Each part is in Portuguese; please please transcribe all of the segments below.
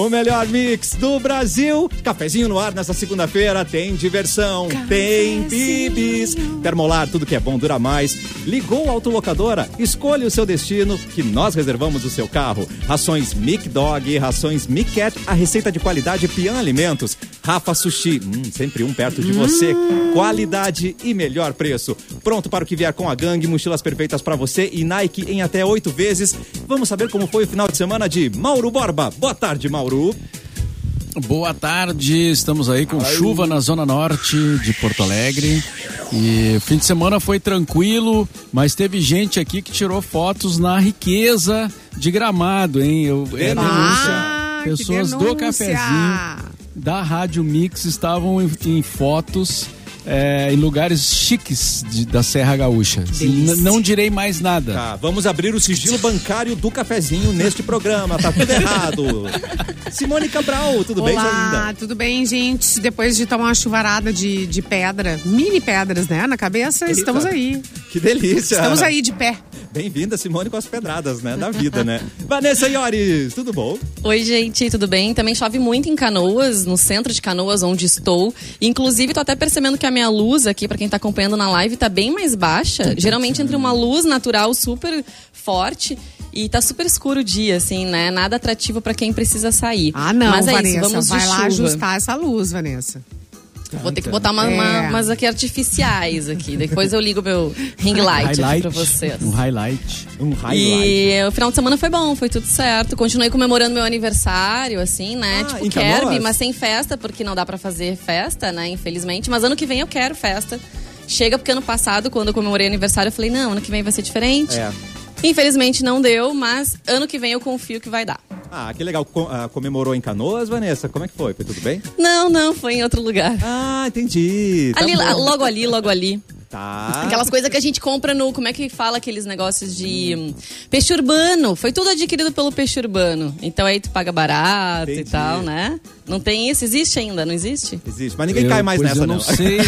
O melhor mix do Brasil. Cafezinho no ar nessa segunda-feira. Tem diversão, tem bibis. Termolar, tudo que é bom dura mais. Ligou a autolocadora? Escolha o seu destino que nós reservamos o seu carro. Rações Mic Dog, rações Mic Cat, a receita de qualidade Pian Alimentos. Rafa Sushi, hum, sempre um perto de você. Qualidade e melhor preço. Pronto para o que vier com a gangue, mochilas perfeitas para você e Nike em até oito vezes. Vamos saber como foi o final de semana de Mauro Borba. Boa tarde, Mauro. Boa tarde, estamos aí com chuva na zona norte de Porto Alegre. E fim de semana foi tranquilo, mas teve gente aqui que tirou fotos na riqueza de gramado, hein? Eu, é denúncia. Ah, que Pessoas do denúncia. cafezinho da Rádio Mix estavam em, em fotos é, em lugares chiques de- da Serra Gaúcha. Não direi mais nada. Tá, vamos abrir o sigilo bancário do cafezinho neste programa. Tá tudo errado. Simone Cabral, tudo bem, sua Olá, tudo bem, gente? Depois de tomar uma chuvarada de, de pedra, mini pedras, né, na cabeça, Delícia. estamos aí. Que delícia. Estamos aí de pé. Bem-vinda, Simone, com as pedradas, né? Da vida, né? Vanessa Iores, tudo bom? Oi, gente, tudo bem? Também chove muito em Canoas, no centro de Canoas, onde estou. Inclusive, tô até percebendo que a minha luz aqui, pra quem tá acompanhando na live, tá bem mais baixa. Geralmente entre uma luz natural super forte e tá super escuro o dia, assim, né? Nada atrativo pra quem precisa sair. Ah, não, Mas é Vanessa, isso, vamos vai lá chuva. ajustar essa luz, Vanessa. Vou ter que botar uma, uma- É. umas aqui artificiais aqui. Depois eu ligo meu ring light aqui pra vocês. Um highlight. Um highlight. E o final de semana foi bom, foi tudo certo. Continuei comemorando meu aniversário, assim, né? Ah, tipo, em quero, Canoas? mas sem festa, porque não dá pra fazer festa, né? Infelizmente. Mas ano que vem eu quero festa. Chega porque ano passado, quando eu comemorei aniversário, eu falei, não, ano que vem vai ser diferente. É. Infelizmente não deu, mas ano que vem eu confio que vai dar. Ah, que legal. Co- ah, comemorou em Canoas, Vanessa? Como é que foi? Foi tudo bem? Não, não, foi em outro lugar. Ah, entendi. Tá ali, bom. logo ali, logo ali. Tá. Aquelas coisas que a gente compra no. Como é que fala aqueles negócios de. hum, peixe urbano. Foi tudo adquirido pelo peixe urbano. Então aí tu paga barato Entendi. e tal, né? Não tem isso? Existe ainda, não existe? Existe, mas ninguém Eu- cai mais pois nessa, eu não. sei.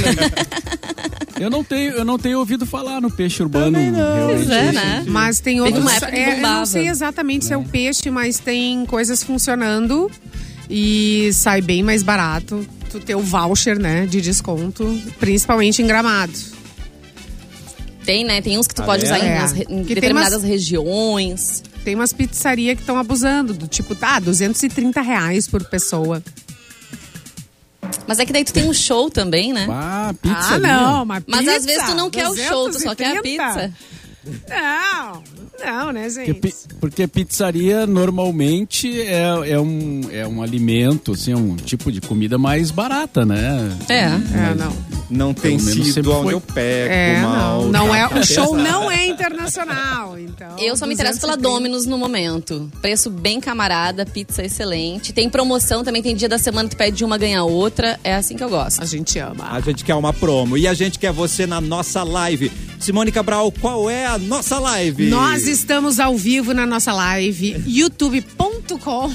eu não tenho, eu não tenho ouvido falar no peixe urbano. Também não. Pois é, né? Mas tem outros. é, eu não sei exatamente se é o peixe, mas tem coisas funcionando e sai bem mais barato. Tu ter o voucher, né, de desconto, principalmente em gramado. Tem, né? Tem uns que tu Tá pode usar em, nas re- em Que tem determinadas umas- regiões. Tem umas pizzarias que estão abusando, do tipo, tá, 230 reais por pessoa. Mas é que daí tu tem um show também, né? Ah, pizza. ah, não, mas Mas pizza, às vezes tu não quer o show, tu só quer a 230. pizza. Não, não, né, Porque, gente? pi- porque pizzaria normalmente é, é, um, é um alimento, assim, é um tipo de comida mais barata, né? É. É, não. Não tem sido onde eu pego, É, mal. não. Não é, o show não é internacional, então. Eu só me interesso pela 230. Domino's no momento. Preço bem camarada, pizza excelente. Tem promoção também, tem dia da semana que tu pede uma, ganha outra. É assim que eu gosto. A gente ama. A gente quer uma promo e a gente quer você na nossa live. Simone Cabral, qual é a nossa live? Nós estamos ao vivo na nossa live, youtube.com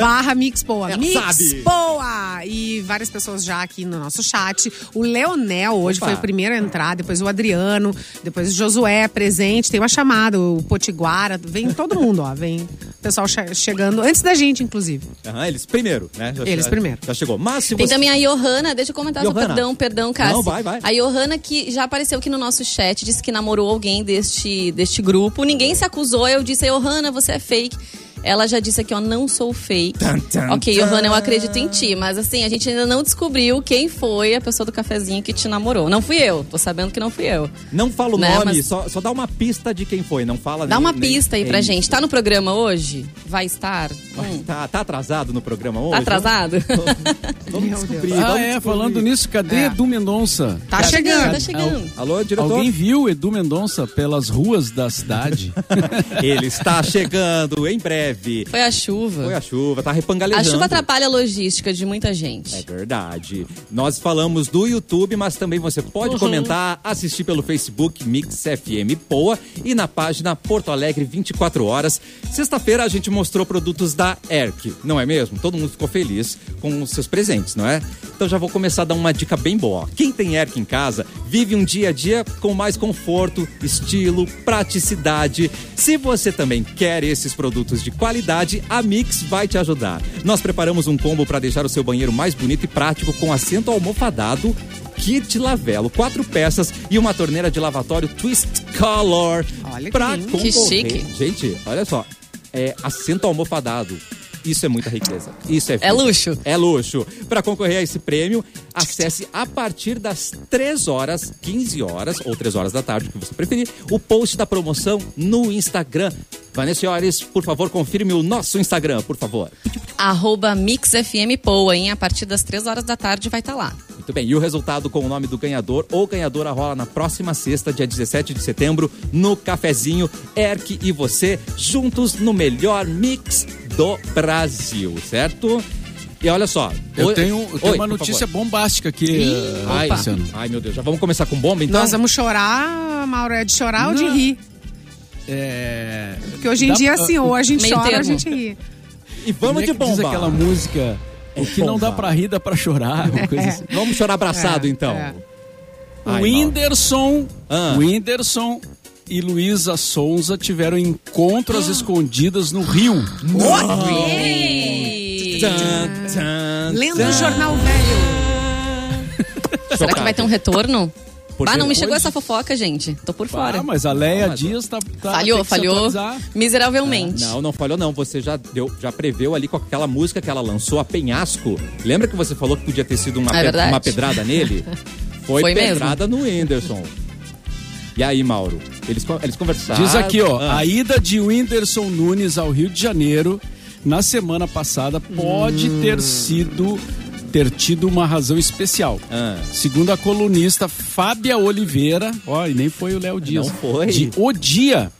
barra Mixpoa. Mixpoa! E várias pessoas já aqui no nosso chat. O Leonel hoje Opa. foi o primeiro a entrar, depois o Adriano, depois o Josué presente. Tem uma chamada, o Potiguara. Vem todo mundo, ó. Vem o pessoal che- chegando, antes da gente, inclusive. Aham, eles primeiro, né? Já- Eles já- primeiro. Já chegou. Mas se Tem você... também a Johanna, deixa eu comentar Johanna. perdão, perdão, Cassi. Não, vai, vai. A Johanna que já apareceu aqui no nosso chat, disse que namorou alguém deste, deste grupo. Ninguém se acusou, eu disse, Johanna, você é fake. Ela já disse aqui, ó, não sou fake. Tan, tan, ok. Johanna, eu acredito em ti. Mas assim, a gente ainda não descobriu quem foi a pessoa do cafezinho que te namorou. Não fui eu, tô sabendo que não fui eu. Não fala o Né, nome, mas- só, só dá uma pista de quem foi, não fala Dá nem- uma nem- pista aí pra gente. isso. Tá no programa hoje? Vai estar? Hum. Tá, tá atrasado no programa hoje? Tá atrasado? Vamos descobrir. Ah, vamos é, descobrir. falando nisso, cadê É. Edu Mendonça? Tá chegando. Tá chegando. Alô, diretor? Alguém viu Edu Mendonça pelas ruas da cidade? Ele está chegando em breve. Foi a chuva. Foi a chuva, tá A repangalejando. chuva atrapalha a logística de muita gente. É verdade. Nós falamos do YouTube, mas também você pode Uhum. comentar, assistir pelo Facebook Mix FM Poa e na página Porto Alegre 24 horas. Sexta-feira a gente mostrou produtos da ERC, não é mesmo? Todo mundo ficou feliz com os seus presentes, não é? Então já vou começar a dar uma dica bem boa. Quem tem ERC em casa vive um dia a dia com mais conforto, estilo, praticidade. Se você também quer esses produtos de qualidade, qualidade, a Mix vai te ajudar. Nós preparamos um combo para deixar o seu banheiro mais bonito e prático com assento almofadado kit Lavelo, quatro peças e uma torneira de lavatório Twist Color. Olha que pra lindo. Que concorrer. chique. Gente, olha só. É assento almofadado. Isso é muita riqueza. Isso é É luxo. É luxo. Para concorrer a esse prêmio, acesse a partir das 3 horas, 15 horas ou 3 horas da tarde, o que você preferir, o post da promoção no Instagram. Vanessa Senhores, por favor, confirme o nosso Instagram, por favor. Arroba MixFMPoa, hein? A partir das três horas da tarde vai estar lá. Muito bem, e o resultado com o nome do ganhador ou ganhadora rola na próxima sexta, dia 17 de setembro, no Cafezinho Erk e você, juntos no melhor mix do Brasil, certo? E olha só. Eu oi- tenho, eu tenho oi, uma notícia favor. bombástica aqui, eh, Ai, ai, meu Deus, já vamos começar com bomba então? Nós vamos chorar, Mauro, é de chorar ou de Não. rir? É... Porque hoje em Dá dia, pra- assim, ou a gente Meio chora ou a gente ri. E vamos Como é de que bomba. Diz aquela música, o que não dá pra rir, dá pra chorar, coisa assim. Vamos chorar abraçado É, então. é. O Ai, Whindersson, Ah. o Whindersson e Luísa Sonza tiveram encontros escondidas no Rio. Tchan, Lendo o jornal velho. Será que vai ter um retorno? Porque Ah, não me chegou essa fofoca, gente. Tô por fora. Ah, mas a Leia Ah, Dias tá, tá falhou, falhou miseravelmente. Não, não falhou não. Você já deu, já preveu ali com aquela música que ela lançou, a Penhasco. Lembra que você falou que podia ter sido uma, É pe- uma pedrada nele? Foi, Foi mesmo. pedrada no Whindersson. E aí, Mauro? Eles, eles conversaram. Diz aqui, ó, Ah, a ida de Whindersson Nunes ao Rio de Janeiro na semana passada pode Hum. ter sido ter tido uma razão especial. Ah. Segundo a colunista Fábia Oliveira, ó, e nem foi o Léo Dias. Não foi. De O Dia,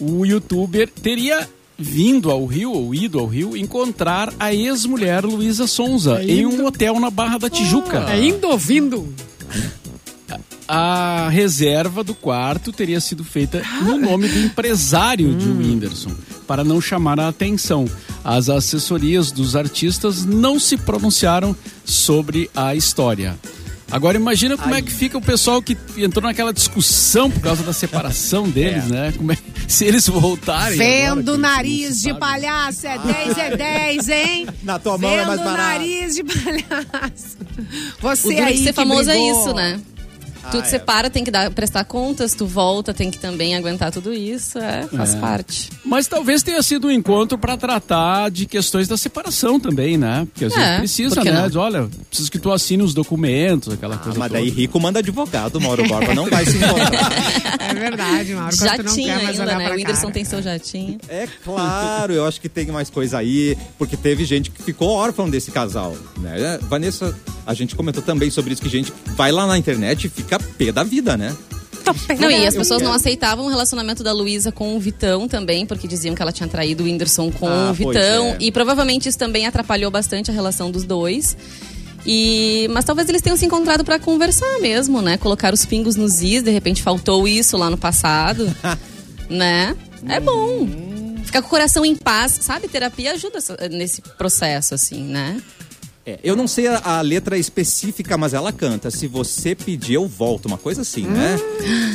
o youtuber teria vindo ao Rio, ou ido ao Rio, encontrar a ex-mulher Luísa Sonza em um hotel na Barra da Tijuca. É indo ouvindo. A reserva do quarto teria sido feita no nome do empresário de Whindersson, para não chamar a atenção. As assessorias dos artistas não se pronunciaram sobre a história. Agora imagina como é que fica o pessoal que entrou naquela discussão por causa da separação deles, né? Como é- se eles voltarem. agora, Vendo que não nariz de palhaço, é 10, é 10, hein? Na tua mão é mais Vendo barato. nariz de palhaço. O Você duro aí ser que famoso é brigou. isso, né? Tu é. separa, tem que dar, prestar contas, tu volta, tem que também aguentar tudo isso, é, faz parte. Mas talvez tenha sido um encontro para tratar de questões da separação também, né? Porque às É, vezes precisa, né? não? Olha, preciso que tu assine os documentos, aquela Ah, coisa mas toda. daí rico manda advogado, Mauro Borba. Não vai se encontrar. É verdade, Mauro. tu não Jatinho quer mais ainda, né? O Whindersson cara. tem seu jatinho. É claro, eu acho que tem mais coisa aí, porque teve gente que ficou órfão desse casal, né? Vanessa, a gente comentou também sobre isso, que gente vai lá na internet e fica pé da vida, né? Não, e as pessoas não quero. aceitavam o relacionamento da Luísa com o Vitão também, porque diziam que ela tinha traído o Whindersson com Ah, o Vitão. é. E provavelmente isso também atrapalhou bastante a relação dos dois. E, mas talvez eles tenham se encontrado pra conversar mesmo, né? Colocar os pingos nos is, de repente faltou isso lá no passado, né? É bom. Ficar com o coração em paz, sabe? Terapia ajuda nesse processo, assim, né? É, eu não sei a, a letra específica, mas ela canta. Se você pedir, eu volto. Uma coisa assim, né?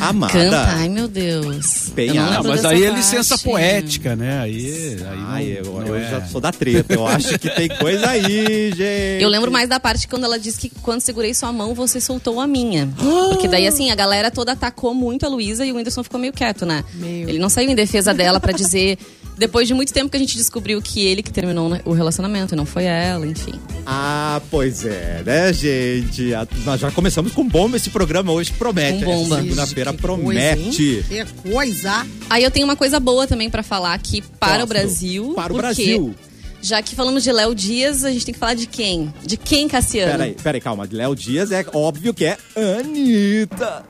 Amada. Canta, ai meu Deus. Não ah, mas aí é licença poética, né? Aí, aí Ai, não- eu, não eu é. já sou da treta. Eu acho que tem coisa aí, gente. Eu lembro mais da parte quando ela disse que quando segurei sua mão, você soltou a minha. Porque daí, assim, a galera toda atacou muito a Luísa e o Whindersson ficou meio quieto, né? Meu. Ele não saiu em defesa dela pra dizer. Depois de muito tempo que a gente descobriu que ele que terminou né, o relacionamento, e não foi ela, enfim. Ah, pois é, né, gente? A- nós já começamos com bomba esse programa hoje, promete. Com bomba. Segunda-feira coisa, promete. hein? Que coisa. Aí eu tenho uma coisa boa também pra falar aqui para Gosto. o Brasil. Para o porque, Brasil. Já que falamos de Léo Dias, a gente tem que falar de quem? De quem, Cassiano? Peraí, peraí, calma. Léo Dias é óbvio que é Anitta.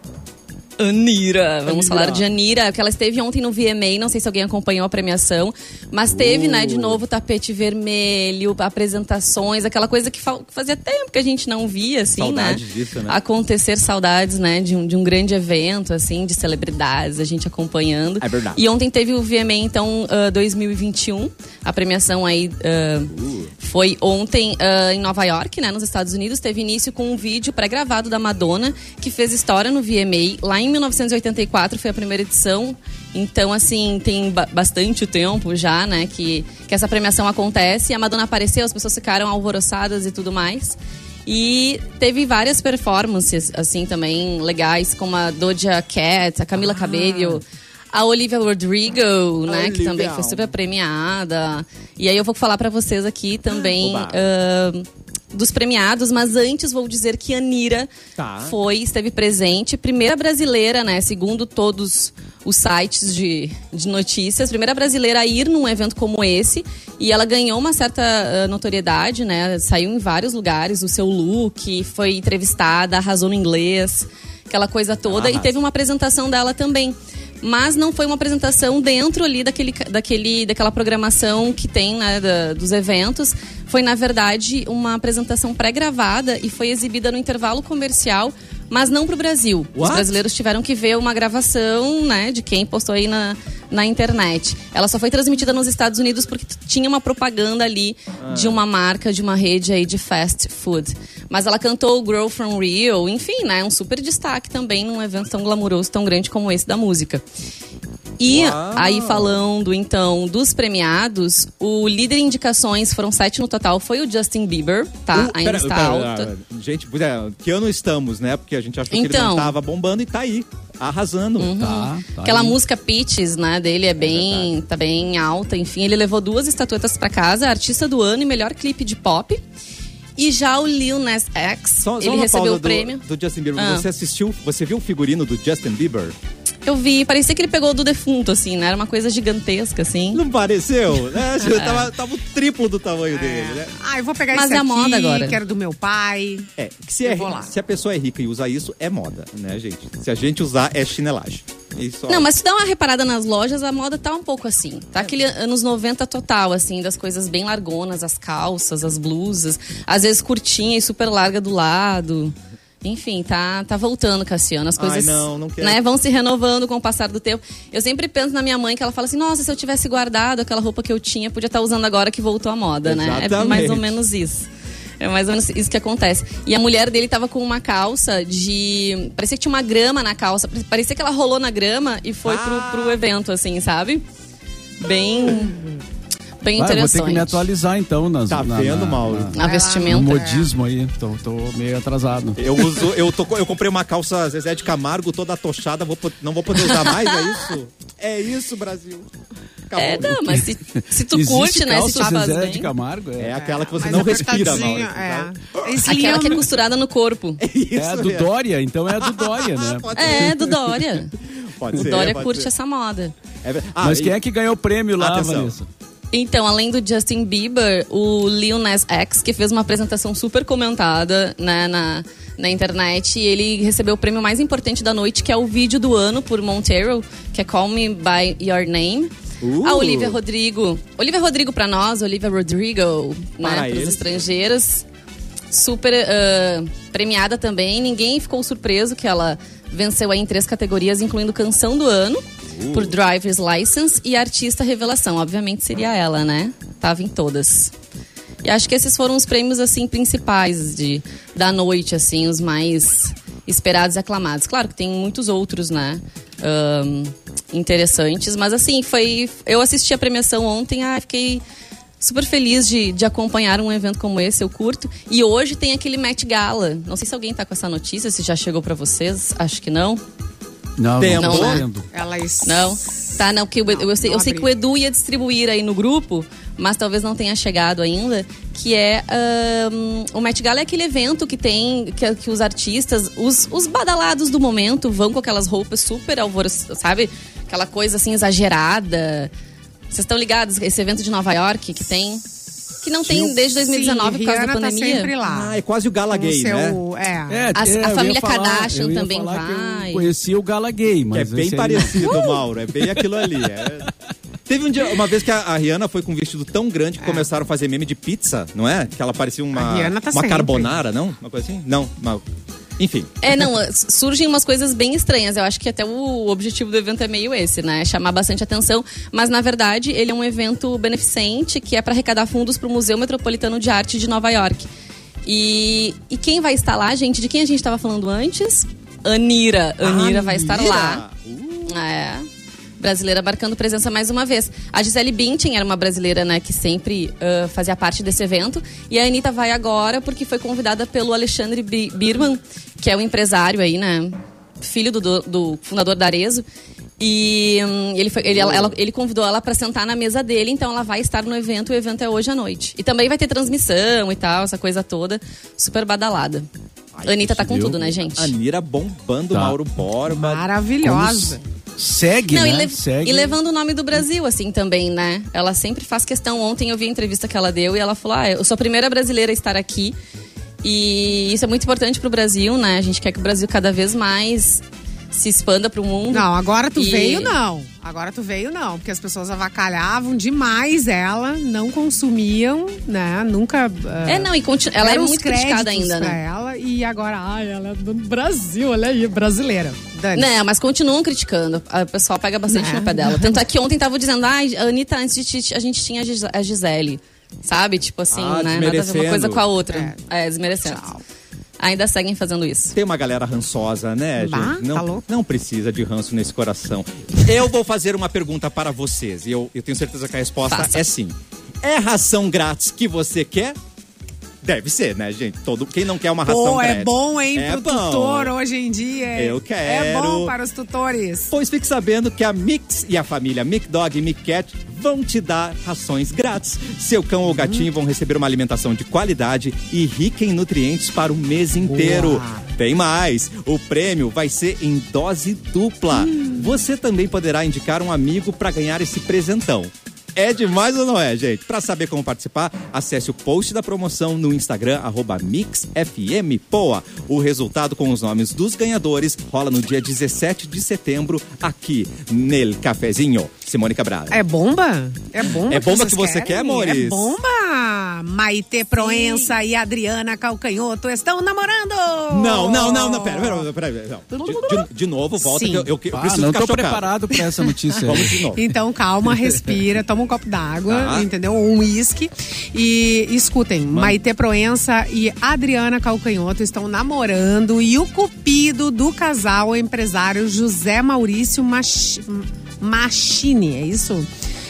Anira. Vamos Anira. falar de Anira, que ela esteve ontem no VMA, não sei se alguém acompanhou a premiação, mas teve, né, de Uh. novo tapete vermelho, apresentações, aquela coisa que fa- fazia tempo que a gente não via, assim, Saudade né? disso, né? Acontecer saudades, né, de um, de um grande evento, assim, de celebridades, a gente acompanhando. É verdade. E ontem teve o VMA, então, ah, 2021, a premiação aí ah, Uh. foi ontem ah, em Nova York, né, nos Estados Unidos, teve início com um vídeo pré-gravado da Madonna, que fez história no VMA lá em em 1984, foi a primeira edição. Então, assim, tem ba bastante tempo já, né, que, que essa premiação acontece. A Madonna apareceu, as pessoas ficaram alvoroçadas e tudo mais. E teve várias performances, assim, também legais, como a Doja Cat, a Camila Ah. Cabello, a Olivia Rodrigo, né, que Olivia. também foi super premiada. E aí eu vou falar pra vocês aqui também Oba. Dos premiados, mas antes vou dizer que Anira Tá. foi, esteve presente, primeira brasileira, né, segundo todos os sites de, de notícias, primeira brasileira a ir num evento como esse, e ela ganhou uma certa ah, notoriedade, né, saiu em vários lugares, o seu look, foi entrevistada, arrasou no inglês, aquela coisa toda, e arrasa. teve uma apresentação dela também. Mas não foi uma apresentação dentro ali daquele, daquele, daquela programação que tem, né, da- dos eventos. Foi, na verdade, uma apresentação pré-gravada e foi exibida no intervalo comercial, mas não para o Brasil. Os What? brasileiros tiveram que ver uma gravação, né, de quem postou aí na, na internet. Ela só foi transmitida nos Estados Unidos porque tinha uma propaganda ali de uma marca, de uma rede aí de fast food. Mas ela cantou Grow From Rio, enfim, né, um super destaque também num evento tão glamuroso, tão grande como esse da música. E Uau! aí, falando então dos premiados, o líder em indicações foram sete no total, foi o Justin Bieber, tá? Uh, Ainda pera- está pera, alta. ah, Gente, é, que ano estamos, né? Porque a gente achou que ele Então. não tava bombando e tá aí, arrasando. Tá, tá Aquela aí. música Peaches, né, dele é bem, tá bem alta, enfim, ele levou duas estatuetas pra casa, artista do ano e melhor clipe de pop. E já o Lil Nas X, Só, só ele uma recebeu o prêmio. Do, do Justin Bieber. Ah. Você assistiu, você viu o figurino do Justin Bieber? Eu vi, parecia que ele pegou do defunto, assim, né? Era uma coisa gigantesca, assim. Não pareceu? Né? É. tava, tava o triplo do tamanho dele, né? Ah, eu vou pegar Mas esse é a aqui, moda agora. que era do meu pai. É, que se, é, se a pessoa é rica e usa isso, é moda, né, gente? Se a gente usar, é chinelagem. Isso, ó. Não, mas se dá uma reparada nas lojas, a moda tá um pouco assim. Tá aquele anos 90 total, assim, das coisas bem largonas, as calças, as blusas, às vezes curtinha e super larga do lado. Enfim, tá, tá voltando, Cassiano. As Ai, coisas não, não quero. né, vão se renovando com o passar do tempo. Eu sempre penso na minha mãe que ela fala assim: nossa, se eu tivesse guardado aquela roupa que eu tinha, podia estar usando agora que voltou à moda, né? É Exatamente. mais ou menos isso. É mais ou menos isso que acontece. E a mulher dele tava com uma calça de. Parecia que tinha uma grama na calça. Parecia que ela rolou na grama e foi Ah. pro, pro evento, assim, sabe? Bem. Bem vou interessante. ter que me atualizar então nas, Tá na, vendo, na- Mauro? na- Na vestimenta. no modismo aí. Tô, tô meio atrasado. Eu uso, eu, tô, eu comprei uma calça Zezé de Camargo toda atochada, vou, não vou poder usar mais, é isso? É isso, Brasil. Acabou. É, não, mas se, se tu Existe curte, né? Se te faz Zezé bem. de Camargo? É É, aquela que você Mas não respira, apertadinho, Mauro. É. Esse Aquela que é Liam- costurada no corpo. Isso é a do. Dória, então é a do Dória, né? Pode É, do Dória. Pode O ser, Dória pode curte ser. essa moda. É ah, Mas e- quem é que ganhou o prêmio lá, Atenção. Vanessa? Então, além do Justin Bieber, o Lil Nas X, que fez uma apresentação super comentada né, na, na internet, e ele recebeu o prêmio mais importante da noite, que é o vídeo do ano por Montero, que é Call Me By Your Name. Uh. A Olivia Rodrigo. Olivia Rodrigo pra nós, Olivia Rodrigo, Para né, para os estrangeiros. Super ah, premiada também. Ninguém ficou surpreso que ela venceu aí em três categorias, incluindo Canção do Ano, Uh. por Driver's License e Artista Revelação. Obviamente seria ela, né? Tava em todas. E acho que esses foram os prêmios, assim, principais de, da noite, assim, os mais esperados e aclamados. Claro que tem muitos outros, né? ahn, interessantes, mas assim, foi. Eu assisti a premiação ontem, ah, fiquei super feliz de, de acompanhar um evento como esse, eu curto. E hoje tem aquele Met Gala. Não sei se alguém tá com essa notícia, se já chegou pra vocês, acho que não. Não, Tempo. não tô Não, né? vendo. Elas... Não? Tá, não, que o Edu- eu, sei, eu sei que o Edu ia distribuir aí no grupo, mas talvez não tenha chegado ainda, que é ahn, o Met Gala é aquele evento que tem, que, que os artistas, os, os badalados do momento vão com aquelas roupas super alvoroçadas, sabe? Aquela coisa assim exagerada. Vocês estão ligados? Esse evento de Nova York que tem, que não tem desde 2019 Sim, por causa da Rihanna pandemia. Tá sempre lá. Ah, é quase o Gala Gay, seu- né? É. É, A- a eu ia família falar- Kardashian eu ia também vai. Eu conhecia o Gala Gay, Que mas é bem não. parecido, Mauro. É bem aquilo ali. é. Teve um dia, uma vez que a, a Rihanna foi com um vestido tão grande que começaram a fazer meme de pizza, não é? Que ela parecia uma, A Rihanna tá uma sempre. carbonara, não? Uma coisa assim? Não, uma- enfim. É, não, surgem umas coisas bem estranhas. Eu acho que até o objetivo do evento é meio esse, né? Chamar bastante atenção. Mas, na verdade, ele é um evento beneficente que é para arrecadar fundos para o Museu Metropolitano de Arte de Nova York. E, e quem vai estar lá, gente? De quem a gente estava falando antes? Anira. Anira vai estar Anira. lá. É. Brasileira marcando presença mais uma vez. A Gisele Bündchen era uma brasileira, né, que sempre ah, fazia parte desse evento. E a Anitta vai agora porque foi convidada pelo Alexandre Bi- Birman, que é um empresário aí, né? Filho do, do- do fundador da Arezo. E hum, ele, foi- ele, ela- ela- ele convidou ela para sentar na mesa dele, então ela vai estar no evento. O evento é hoje à noite. E também vai ter transmissão e tal, essa coisa toda. Super badalada. Ai, Anitta tá com tudo, né, gente? Anira bombando Tá. Mauro Borba. Maravilhosa. Segue, Não, né? e, le- Segue. e levando o nome do Brasil, assim, também, né? Ela sempre faz questão. Ontem eu vi a entrevista que ela deu e ela falou: Ah, eu sou a primeira brasileira a estar aqui. E isso é muito importante pro Brasil, né? A gente quer que o Brasil cada vez mais se expanda pro mundo. Não, agora tu E- veio não. Agora tu veio não, porque as pessoas avacalhavam demais ela, não consumiam, né? Nunca. ah, É, não, e continu- ela é muito criticada ainda, né? ela e agora, ai, ela é do Brasil, olha aí, brasileira. Dani. Não, mas continuam criticando. O pessoal pega bastante Né? no pé dela. Tanto é que ontem tava dizendo, ah, Anitta, antes de ti, a gente tinha a Gis- a Gisele. Sabe? Tipo assim, Ah, né? Nada a ver uma coisa com a outra. É, desmerecendo. Tchau. Ainda seguem fazendo isso. Tem uma galera rançosa, né, Bah, gente? tá Não, louco. não precisa de ranço nesse coração. Eu vou fazer uma pergunta para vocês e eu, eu tenho certeza que a resposta Faça. é sim. É ração grátis que você quer? Deve ser, né, gente? Todo, quem não quer uma ração Pô, é bom, hein, É pro bom. tutor hoje em dia. Eu É quero. bom para os tutores. Pois fique sabendo que a Mix e a família Mic Dog e Mic Cat vão te dar rações grátis. Seu cão ou gatinho vão receber uma alimentação de qualidade e rica em nutrientes para o mês inteiro. Boa. Tem mais! O prêmio vai ser em dose dupla. Você também poderá indicar um amigo para ganhar esse presentão. É demais ou não é, gente? Para saber como participar, acesse o post da promoção no Instagram, arroba MixFMPoa. O resultado com os nomes dos ganhadores rola no dia 17 de setembro, aqui nel Cafezinho. Simone Cabral. É bomba? É bomba. É bomba vocês que você querem? quer, Maurício? É bomba! Maite Proença e Adriana Calcanhoto estão namorando! Não, não, não, não, pera, pera, pera, pera, não. De, de- de novo, volta Sim. que eu, eu, eu Ah, preciso não ficar tô chocado. preparado pra essa notícia. Vamos de novo. Então, calma, respira, toma um copo d'água, Tá. entendeu? Ou um uísque. E escutem, Maite Proença e Adriana Calcanhoto estão namorando e o cupido do casal é o empresário José Maurício Mach... Machini, é isso?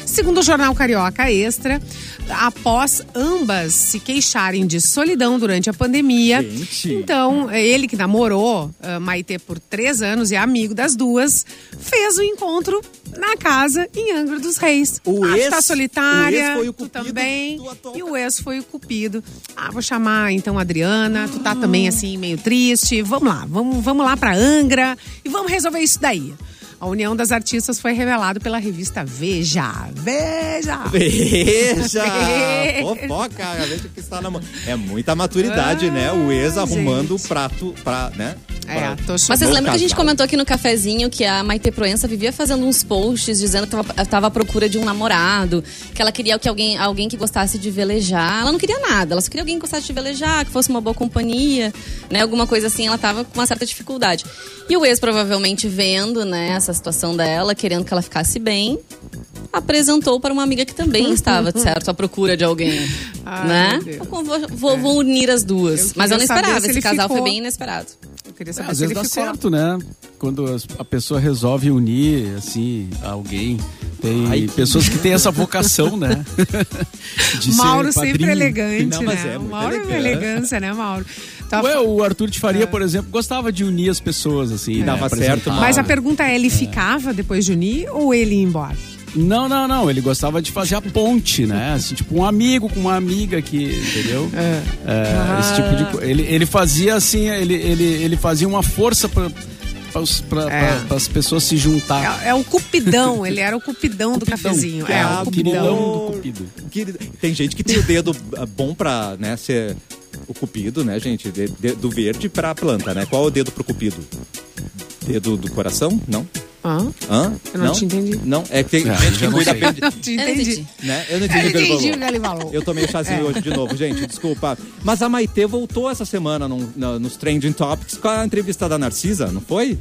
Segundo o jornal Carioca Extra, após ambas se queixarem de solidão durante a pandemia, Gente. então ele que namorou ah, Maite por três anos e é amigo das duas, fez o encontro na casa em Angra dos Reis. O ah, ex- tu tá solitária, o ex foi o tu cupido também. do atual E o ex foi o cupido. Ah, vou chamar então a Adriana, tu tá também assim meio triste. Vamos lá, vamos, vamos lá pra Angra e vamos resolver isso daí. A união das artistas foi revelada pela revista Veja. Veja! Veja! Fofoca, veja que está na mão. É muita maturidade, né? O ex arrumando o prato pra, né? É, tô Mas vocês lembram que a gente comentou aqui no cafezinho que a Maite Proença vivia fazendo uns posts dizendo que tava, tava à procura de um namorado, que ela queria que alguém, alguém que gostasse de velejar. Ela não queria nada, ela só queria alguém que gostasse de velejar, que fosse uma boa companhia, né? Alguma coisa assim, ela tava com uma certa dificuldade. E o ex provavelmente vendo, né, essa situação dela, querendo que ela ficasse bem, apresentou para uma amiga que também estava, certo, à procura de alguém, Ai, né? Vou, vou- vou unir as duas. Eu Mas eu não esperava, se esse casal ficou. foi bem inesperado. Eu queria É, saber às se vezes ele dá ficou. certo, né? Quando a pessoa resolve unir, assim, alguém. Tem Ai, pessoas que têm essa vocação, né? De ser Mauro sempre elegante, Não, né? é Mauro é uma elegante. elegância, né, Mauro? Tá Ué, fa- o Arthur de Faria, por exemplo, gostava de unir as pessoas, assim. né? Dava certo, Mas a pergunta é, ele ficava depois de unir ou ele ia embora? Não, não, não. Ele gostava de fazer a ponte, né? Assim, tipo, um amigo com uma amiga que, entendeu? É, Esse tipo de coisa. Ele, ele fazia assim, ele, ele, ele fazia uma força para É. as pessoas se juntar. É, é o cupidão, ele era o cupidão, do cafezinho. É, Ah, o que cupidão. Do Cupido. Tem gente que tem o dedo ah, bom pra, né, ser o cupido, né, gente? De- de- do verde pra planta, né? Qual é o dedo pro cupido? Dedo do coração? Não? Hã? Hã? Eu não te entendi. Não, é que tem Ah, gente que não cuida bem Não te Eu não entendi. né? Eu não entendi o que ele entendi o falou. que ele falou. Eu tomei chazinho hoje de novo, gente, desculpa. Mas a Maitê voltou essa semana num- na- nos Trending Topics com a entrevista da Narcisa, não foi?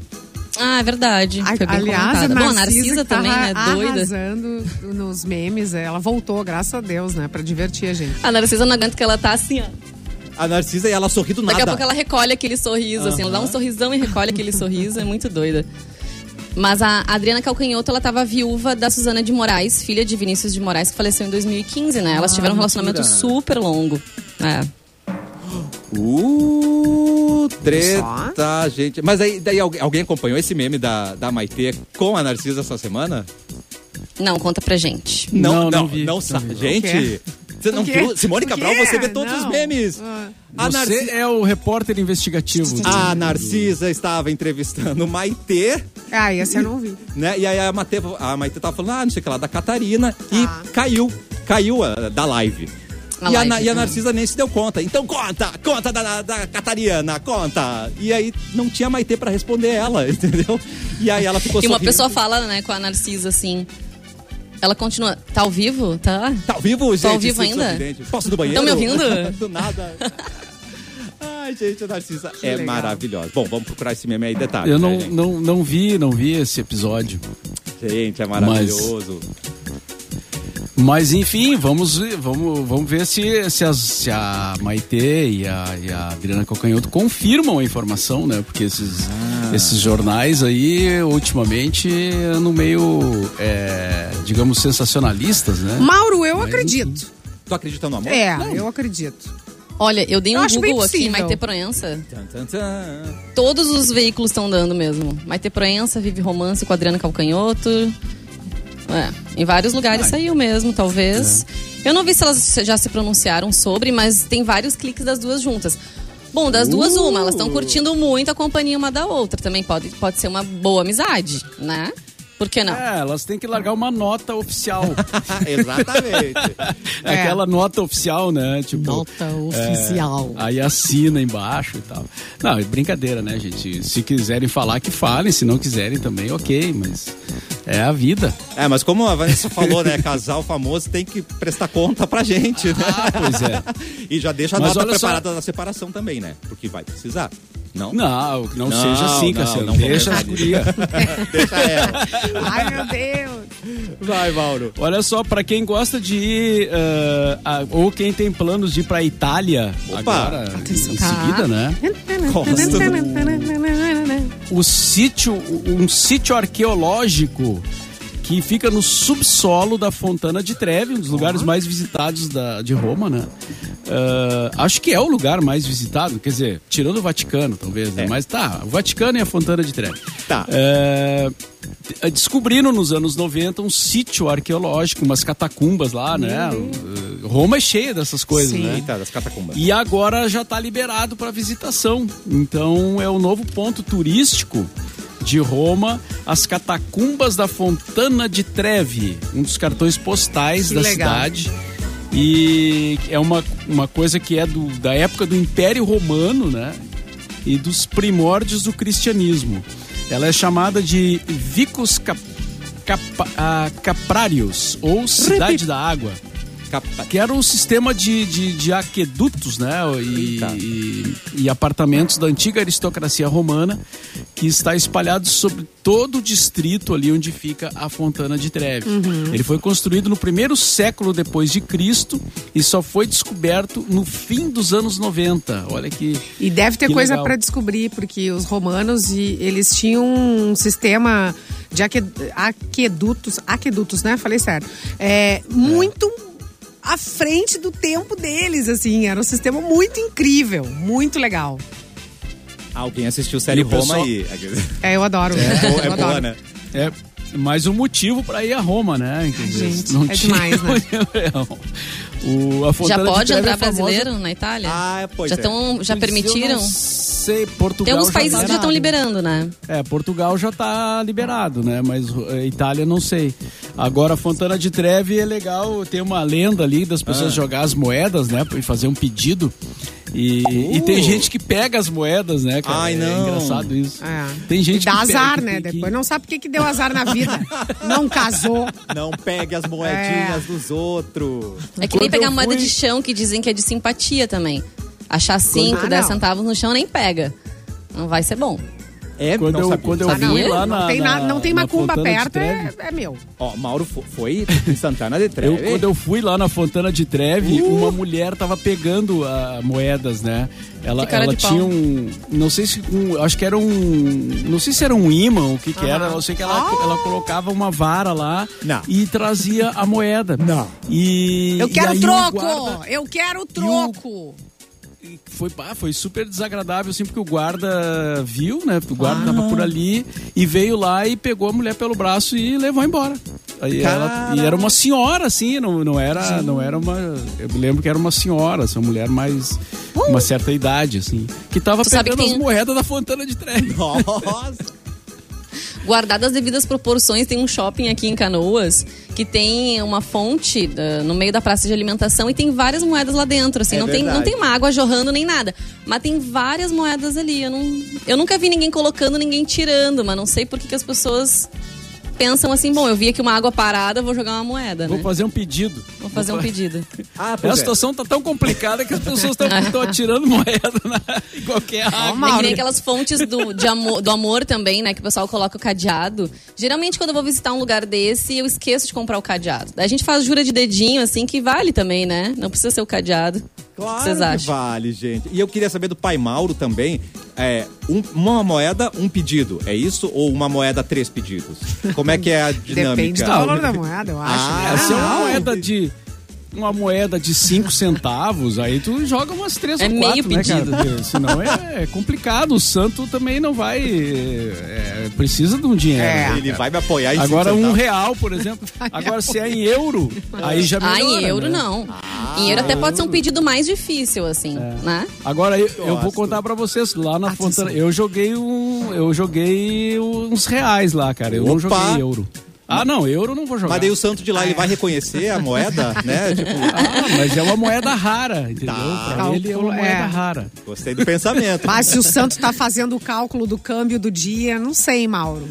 Ah, é verdade. A- Foi bem Aliás, a. Narcisa, Bom, a Narcisa tá também, né? Doida. arrasando nos memes. Ela voltou, graças a Deus, né? Pra divertir a gente. A Narcisa não aguenta que ela tá assim, ó. A Narcisa e ela sorri do Daqui nada. a pouco ela recolhe aquele sorriso, assim, ela dá um sorrisão e recolhe aquele sorriso, é muito doida. Mas a Adriana Calcanhoto, ela tava viúva da Suzana de Moraes, filha de Vinícius de Moraes, que faleceu em 2015, né? Elas Ah, tiveram um relacionamento mentira. super longo. É. Uh, treta, gente. Mas aí, daí alguém, acompanhou esse meme da, da Maitê com a Narcisa essa semana? Não, conta pra gente. Não, Não, não não, vi, não, não sabe. vi. Gente, você não viu? Simone Cabral, você vê todos Não. os memes. Ah. A, Você Narci- é o repórter investigativo. a Narcisa estava entrevistando Maitê, Ah, esse eu não vi. né? E aí a Maitê, a Maitê tava falando, ah, não sei o que lá, da Catarina. Ah. E caiu, caiu a- da live. A e, a, live, Na- e a ah. Narcisa nem se deu conta. Então conta, conta da, da Catarina, conta. E aí não tinha Maitê pra responder ela, entendeu? E aí ela ficou E uma sorrindo. pessoa fala, né, com a Narcisa, assim... Ela continua, tá ao vivo? Tá? Tá ao vivo, gente? Tá ao vivo ainda? Posso do banheiro? Tão me ouvindo? do nada. Ai, gente, a Narcisa é legal. maravilhosa. Bom, vamos procurar esse meme aí, detalhe. Eu né, não, gente? não, não vi, não vi esse episódio. Gente, é maravilhoso. Mas enfim, vamos, ver- vamos, vamos ver se, se, as- se a Maitê e a, e a Adriana Calcanhoto confirmam a informação, né? Porque esses, Ah. esses jornais aí, ultimamente, no meio, é, digamos, sensacionalistas, né? Mauro, eu Mas, acredito. Tu acredita no amor? É, eu acredito. Olha, eu dei um Eu Google aqui. Maite Proença. Tan, tan, tan. Todos os veículos estão dando mesmo. Maite Proença, Vive Romance com a Adriana Calcanhoto. É, em vários lugares saiu mesmo, talvez. Eu não vi se elas já se pronunciaram sobre, mas tem vários cliques das duas juntas. Bom, das duas, uma. Elas estão curtindo muito a companhia uma da outra. Também pode, pode ser uma boa amizade, né? Por que não? É, elas têm que largar uma nota oficial. Exatamente. É. Aquela nota oficial, né? Tipo, Nota oficial. Aí assina embaixo e tal. Não, é brincadeira, né, gente? Se quiserem falar, que falem. Se não quiserem também, ok. Mas é a vida. É, mas como a Vanessa falou, né? Casal famoso tem que prestar conta pra gente, né? pois é. E já deixa a Mas nota olha só- preparada da separação também, né? Porque vai precisar. Não? Não, não, Não, seja assim, não, Cassiano. não Deixa vamos as guria. Deixa ela. Ai, meu Deus. Vai, Mauro. Olha só, pra quem gosta de ir, ah, a- ou quem tem planos de ir pra Itália Opa. agora, em seguida, né? O sítio, um sítio arqueológico que fica no subsolo da Fontana de Trevi, um dos lugares mais visitados da, de Roma, né? Ah, acho que é o lugar mais visitado, quer dizer, tirando o Vaticano, talvez, né? É. Mas tá, o Vaticano e a Fontana de Trevi. Tá. É, t- descobriram nos anos 90 um sítio arqueológico, umas catacumbas lá, né? Uh, Roma é cheia dessas coisas, Sim. né? Eita, das catacumbas. E agora já está liberado para visitação. Então é o novo ponto turístico de Roma, as catacumbas da Fontana de Trevi, um dos cartões postais Que da legal. cidade. E é uma, uma coisa que é do, da época do Império Romano, né? E dos primórdios do cristianismo. Ela é chamada de Vicus Cap, Capa- ah, Caprarius, ou Cidade da Água que era um sistema de, de, de aquedutos, né? E, e, e apartamentos da antiga aristocracia romana, que está espalhado sobre todo o distrito ali onde fica a Fontana de Trevi. Ele foi construído no primeiro século depois de Cristo e só foi descoberto no fim dos anos 90. Olha que E deve ter coisa para descobrir, porque os romanos, e eles tinham um sistema de aque- aquedutos, aquedutos, né? Falei certo. É, muito à frente do tempo deles, assim. Era um sistema muito incrível, muito legal. Alguém assistiu série E Roma pessoal- aí. É, eu adoro. É, boa, é eu boa, adoro. né? é mais um motivo para ir a Roma, né? Gente, não é tinha- demais, né? o, a Já Fontana pode Trevi entrar é famosa- brasileiro na Itália? Ah, pois já é. tão, já Pois permitiram? Sei, Portugal Tem alguns já países que já estão liberando, né? É, Portugal já tá liberado, né? Mas eh, Itália não sei. Agora, Fontana de Trevi é legal, tem uma lenda ali das pessoas Ah. jogar as moedas, né? E fazer um pedido. E, e tem gente que pega as moedas, né, cara? Ai, É não. engraçado isso. É. Tem gente e dá que azar, né? que- Depois não sabe por que, que deu azar na vida. não casou. Não pegue as moedinhas dos outros. É que nem pegar moeda fui- de chão, que dizem que é de simpatia também. Achar 5, Ah, 10 não. centavos no chão nem pega. Não vai ser bom. É, Quando não eu, sabia. quando eu Ah, não, é, lá não na. tem, na- na- não tem macumba perto, é, é meu. Ó, Mauro fo- foi em Santana de Eu, Treve. quando eu fui lá na Fontana de Treve, Uh! uma mulher tava pegando ah, moedas, né? Ela, ela de pau. tinha um. Não sei se. Um, acho que era um. Não sei se era um imã, o que que era. Eu sei que ela, Ah! ela colocava uma vara lá Não. e trazia a moeda. Não. E, Eu e quero troco! guarda- Eu quero troco! Foi, pá, foi super desagradável, assim, porque o guarda viu, né? O guarda tava por ali e veio lá e pegou a mulher pelo braço e levou embora. Aí ela, e era uma senhora, assim, não, não, era, não era uma. Eu me lembro que era uma senhora, assim, uma mulher mais. Uma certa idade, assim. Que tava Tu pegando que as tem- moedas da Fontana de Trevi. Nossa. Guardadas as devidas proporções, tem um shopping aqui em Canoas que tem uma fonte da- no meio da praça de alimentação e tem várias moedas lá dentro. Assim, É não, tem, não tem uma água jorrando nem nada. Mas tem várias moedas ali. Eu, não, eu nunca vi ninguém colocando, ninguém tirando, mas não sei por que, que as pessoas pensam assim: bom, eu vi aqui uma água parada, vou jogar uma moeda. Vou Né? fazer um pedido. Vou fazer um pedido. Ah, A pois é. situação tá tão complicada que as pessoas estão atirando moeda na, em qualquer água. É que nem aquelas fontes do, de amor, do amor também, né? Que o pessoal coloca o cadeado. Geralmente, quando eu vou visitar um lugar desse, eu esqueço de comprar o cadeado. Daí a gente faz jura de dedinho, assim, que vale também, né? Não precisa ser o cadeado. Claro Vocês que acham? vale, gente. E eu queria saber do pai Mauro também. É, um- uma moeda, um pedido. É isso? Ou uma moeda, três pedidos? Como é que é a dinâmica? Depende do valor da moeda, eu acho. Ah, né? Se é uma não. moeda de. Uma moeda de 5 centavos, aí tu joga umas três É ou meio quatro, né, cara? pedido. Senão é, é complicado. O santo também não vai. é, precisa de um dinheiro. É. né, Ele vai me apoiar em Agora, um real, por exemplo. Agora, se é em euro, aí já Ah, melhora, em euro né? não. em euro até pode ser um pedido mais difícil, assim, né? Agora, eu, eu vou contar pra vocês, lá na Atenção. Fontana, eu joguei um, eu joguei uns reais lá, cara. Eu não Opa! joguei euro. Ah, não, euro eu não vou jogar. Mas daí o santo de lá, ele vai reconhecer a moeda, né? Tipo, Ah, mas é uma moeda rara, entendeu? Tá. Pra ele é uma moeda é. rara. gostei do pensamento. Mas se o santo tá fazendo o cálculo do câmbio do dia, não sei, Mauro.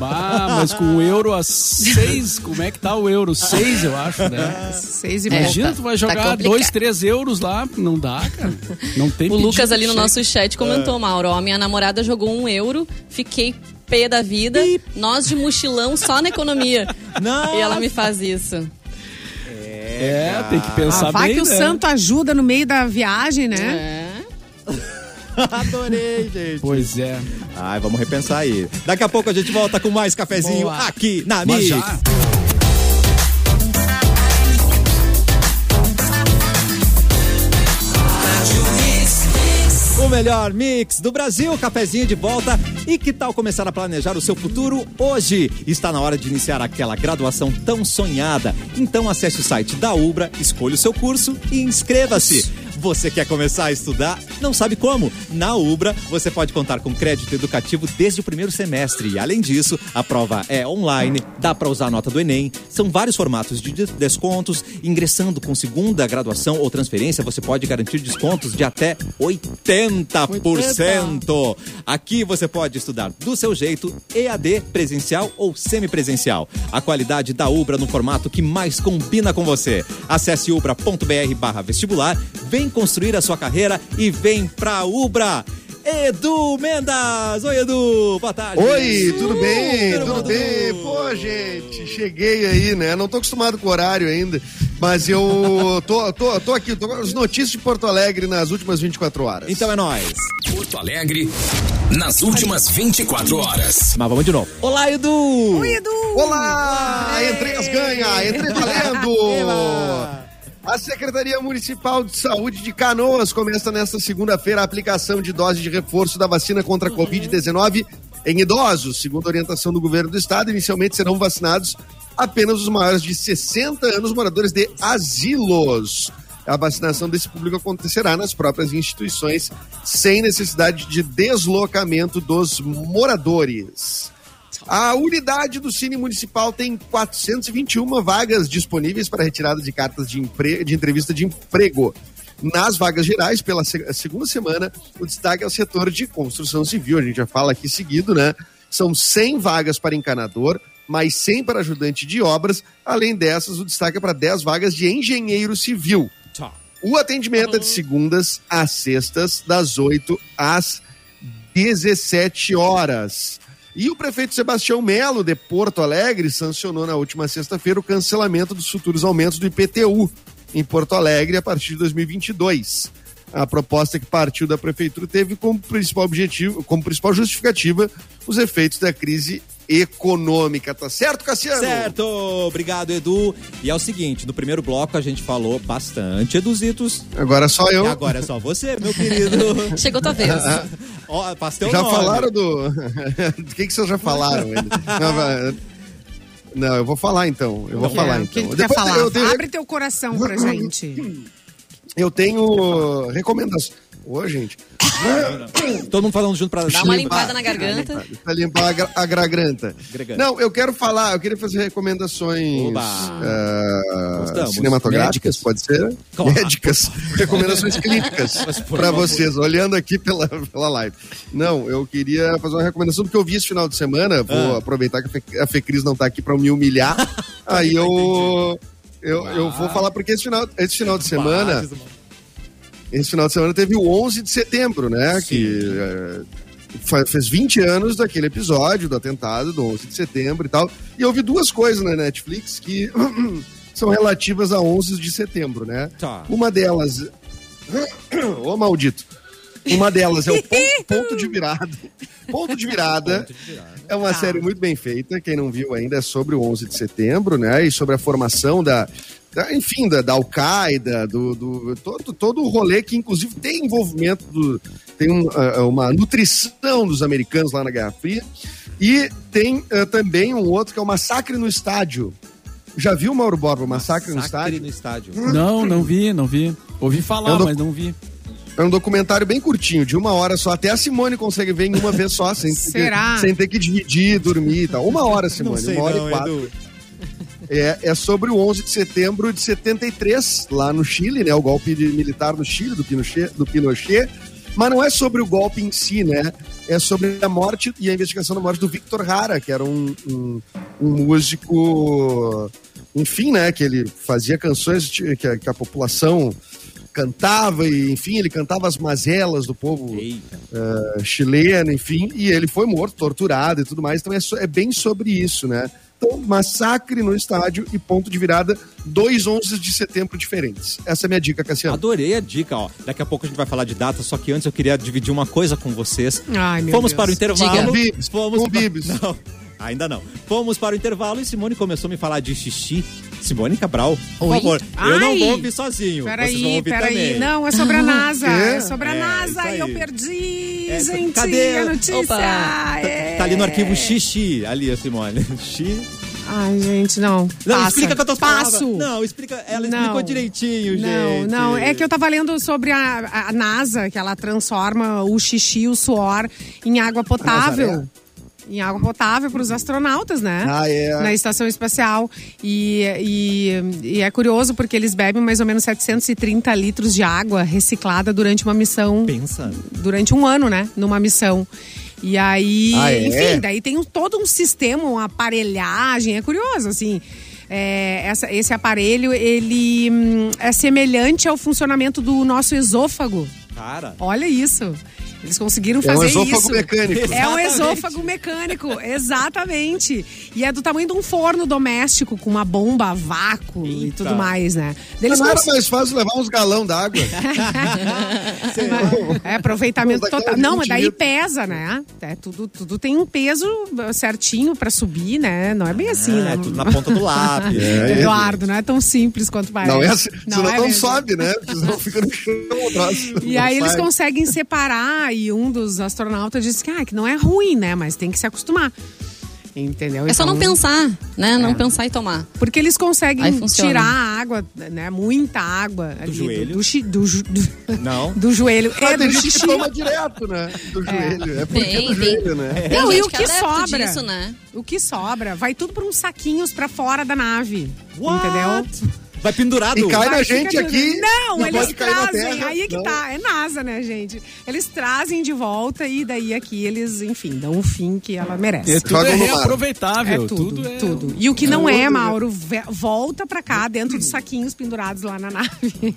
Ah, mas com o euro a seis, como é que tá o euro? Seis, eu acho, né? Seis e É. Imagina, tá- tu vai tá jogar complicado. dois, três euros lá, não dá, cara. Não tem O Lucas ali no cheio. nosso chat comentou, Mauro, ó, minha namorada jogou um euro, fiquei pé da vida, nós de mochilão só na economia. Não. E ela me faz isso. É, tem que pensar Ah, vai bem, que o né? santo ajuda no meio da viagem, né? É. Adorei, gente. Pois é. Ai, vamos repensar aí. Daqui a pouco a gente volta com mais cafezinho Boa. aqui na Mas Mix. Melhor mix do Brasil, cafezinho de volta. E que tal começar a planejar o seu futuro hoje? Está na hora de iniciar aquela graduação tão sonhada. Então acesse o site da Ubra, escolha o seu curso e inscreva-se. Você quer começar a estudar? Não sabe como? Na Ubra, você pode contar com crédito educativo desde o primeiro semestre. E além disso, a prova é online, dá para usar a nota do Enem. São vários formatos de des- descontos. Ingressando com segunda graduação ou transferência, você pode garantir descontos de até 80%. Aqui você pode estudar do seu jeito, EAD, presencial ou semipresencial. A qualidade da Ubra no formato que mais combina com você. Acesse ubra.br barra vestibular, vem construir a sua carreira e vem pra Ubra. Edu Mendas! Oi, Edu! Boa tarde! Oi, tudo bem? Tudo Tudo bem? Pô, gente, cheguei aí, né? Não tô acostumado com o horário ainda, mas eu tô, tô, tô aqui, tô com as notícias de Porto Alegre nas últimas 24 horas. Então é nóis. Porto Alegre, nas últimas 24 horas. Mas vamos de novo. Olá, Edu! Oi, Edu! Olá! Entrei as ganha, entrei valendo! A Secretaria Municipal de Saúde de Canoas começa nesta segunda-feira a aplicação de dose de reforço da vacina contra a Covid-19 em idosos. Segundo a orientação do governo do estado, inicialmente serão vacinados apenas os maiores de 60 anos moradores de asilos. A vacinação desse público acontecerá nas próprias instituições, sem necessidade de deslocamento dos moradores. A unidade do Cine Municipal tem 421 vagas disponíveis para retirada de cartas de, empre... de entrevista de emprego. Nas vagas gerais, pela se- segunda semana, o destaque é o setor de construção civil. A gente já fala aqui seguido, né? São 100 vagas para encanador, mais 100 para ajudante de obras. Além dessas, o destaque é para 10 vagas de engenheiro civil. O atendimento é de segundas às sextas, das 8 às 17 horas. E o prefeito Sebastião Melo, de Porto Alegre, sancionou na última sexta-feira o cancelamento dos futuros aumentos do IPTU em Porto Alegre a partir de 2022. A proposta que partiu da prefeitura teve como principal objetivo, como principal justificativa, os efeitos da crise econômica. Tá certo, Cassiano? Certo, obrigado, Edu. E é o seguinte, no primeiro bloco a gente falou bastante, Eduzitos. Agora só eu. E agora é só você, meu querido. Chegou tua vez. Ó, já nome. falaram do. Do que, que vocês já falaram? Não, eu vou falar então. Eu vou É, falar o que então. tu quer Depois falar? Eu tenho, Abre teu coração pra gente. eu tenho recomendações. Ô, gente. Todo mundo falando junto pra Dá uma limpar. limpada na garganta. Pra limpar a, gra- a garganta. Garganta. Não, eu quero falar, eu queria fazer recomendações ah, Gostamos. cinematográficas, Médicas. pode ser? Claro. Médicas. recomendações clínicas para favor. vocês, olhando aqui pela, pela live. Não, eu queria fazer uma recomendação porque eu vi esse final de semana, vou Ah. aproveitar que a Fe- a Fecris não tá aqui para me humilhar. aí eu eu, eu vou falar porque esse final, esse final de semana, esse final de semana teve o 11 de setembro, né? Sim. Que é, fez 20 anos daquele episódio do atentado do 11 de setembro e tal. E eu vi duas coisas na Netflix que são relativas a 11 de setembro, né? Tá. Uma delas. Ô, maldito. Uma delas é o ponto, ponto de virada. Ponto de virada. Ponto de virada. É uma Tá. série muito bem feita. Quem não viu ainda é sobre o 11 de setembro, né? E sobre a formação da. Da- enfim, da, da Al-Qaeda, do, do- todo, todo o rolê que, inclusive, tem envolvimento do. Tem um, ah, uma nutrição dos americanos lá na Guerra Fria. E tem ah, também um outro que é o Massacre no Estádio. Já viu, Mauro Borba, o Massacre, no Massacre Estádio? no estádio. Não, não vi, não vi. Ouvi falar, Eu não- mas não vi. É um documentário bem curtinho, de uma hora só. Até a Simone consegue ver em uma vez só, sem, ter, Será? que, sem ter que dividir, dormir e tal. Uma hora, Não Simone, sei uma hora não, e quatro. Edu. É, é sobre o 11 de setembro de 73, lá no Chile, né? O golpe militar no Chile, do Pinochet, do Pinochet. Mas não é sobre o golpe em si, né? É sobre a morte e a investigação da morte do Victor Hara, que era um, um, um músico, enfim, né? Que ele fazia canções que, a, que a população cantava, e enfim, ele cantava as mazelas do povo eh, chileno, enfim, e ele foi morto, torturado e tudo mais. Então é, so- é bem sobre isso, né? Então, massacre no estádio e ponto de virada, dois 11 de setembro diferentes. Essa é a minha dica, Cassiano. Adorei a dica, ó. Daqui a pouco a gente vai falar de data, só que antes eu queria dividir uma coisa com vocês. Ai, meu Fomos Deus. para o intervalo. Diga. Fomos com pa- bibs. Não, ainda não. Fomos para o intervalo e Simone começou a me falar de xixi. Simone Cabral, por Oi? favor. Eu não Ai. vou ouvir sozinho. Vocês vão Peraí, ouvir peraí. também. Não, é sobre a NASA. quê? É sobre a É, NASA. aí. Eu perdi, É, gente. cadê? A notícia. Opa. É. Tá ali no arquivo xixi, ali, a Simone. Xixi. Ai, gente, não. Não, Passa. explica que eu tô Passo. Não, explica. Ela Não. explicou direitinho, Não, gente. não, é que eu tava lendo sobre a, a- a NASA, que ela transforma o xixi, o suor, em água potável. Em água potável para os astronautas, né? Ah, é. Na estação espacial. E, e, e é curioso porque eles bebem mais ou menos 730 litros de água reciclada durante uma missão Pensa. durante um ano, né? Numa missão. E aí, Ah, é? enfim, daí tem um- todo um sistema, uma aparelhagem, é curioso, assim. É, essa- esse aparelho, ele hum, é semelhante ao funcionamento do nosso esôfago. Cara. Olha isso. Eles conseguiram É fazer um esôfago isso. mecânico. É um Exatamente. esôfago mecânico, exatamente. E é do tamanho de um forno doméstico, com uma bomba a vácuo e Eita. tudo mais, né? Eles Não era cons- mais fácil levar uns galão d'água. É, aproveitamento total. Não, 20 mas daí pesa, né? É, tudo, tudo tem um peso certinho pra subir, né? Não é bem assim, É, né? tudo na ponta do lápis. Eduardo, não é tão simples quanto parece. Não é assim, senão é não sobe, né? Senão fica no chão. E Não aí eles conseguem separar e um dos astronautas disse que, ah, que não é ruim, né? Mas tem que se acostumar. Entendeu? É só não Então, pensar, né? Não pensar e tomar. Porque eles conseguem tirar a água, né? Muita água ali joelho? Do, do, ju- do- Não. do joelho. É, do xixi. toma direto, né? Do joelho. É porque Tem, é do tem. joelho, né? Tem Não, e o que que é sobra? disso, né? O que sobra vai tudo para uns saquinhos pra fora da nave. What? Entendeu? Vai pendurado. E cai Vai, na gente tudo. aqui. Não, eles cair na trazem. terra. Aí é que Não. tá. É NASA, né, gente? Eles trazem de volta e daí aqui eles, enfim, dão o fim que ela merece. É, tudo é reaproveitável. É tudo, é- tudo. E o que não É é, tudo? Mauro, volta pra cá dentro dos saquinhos pendurados lá na nave.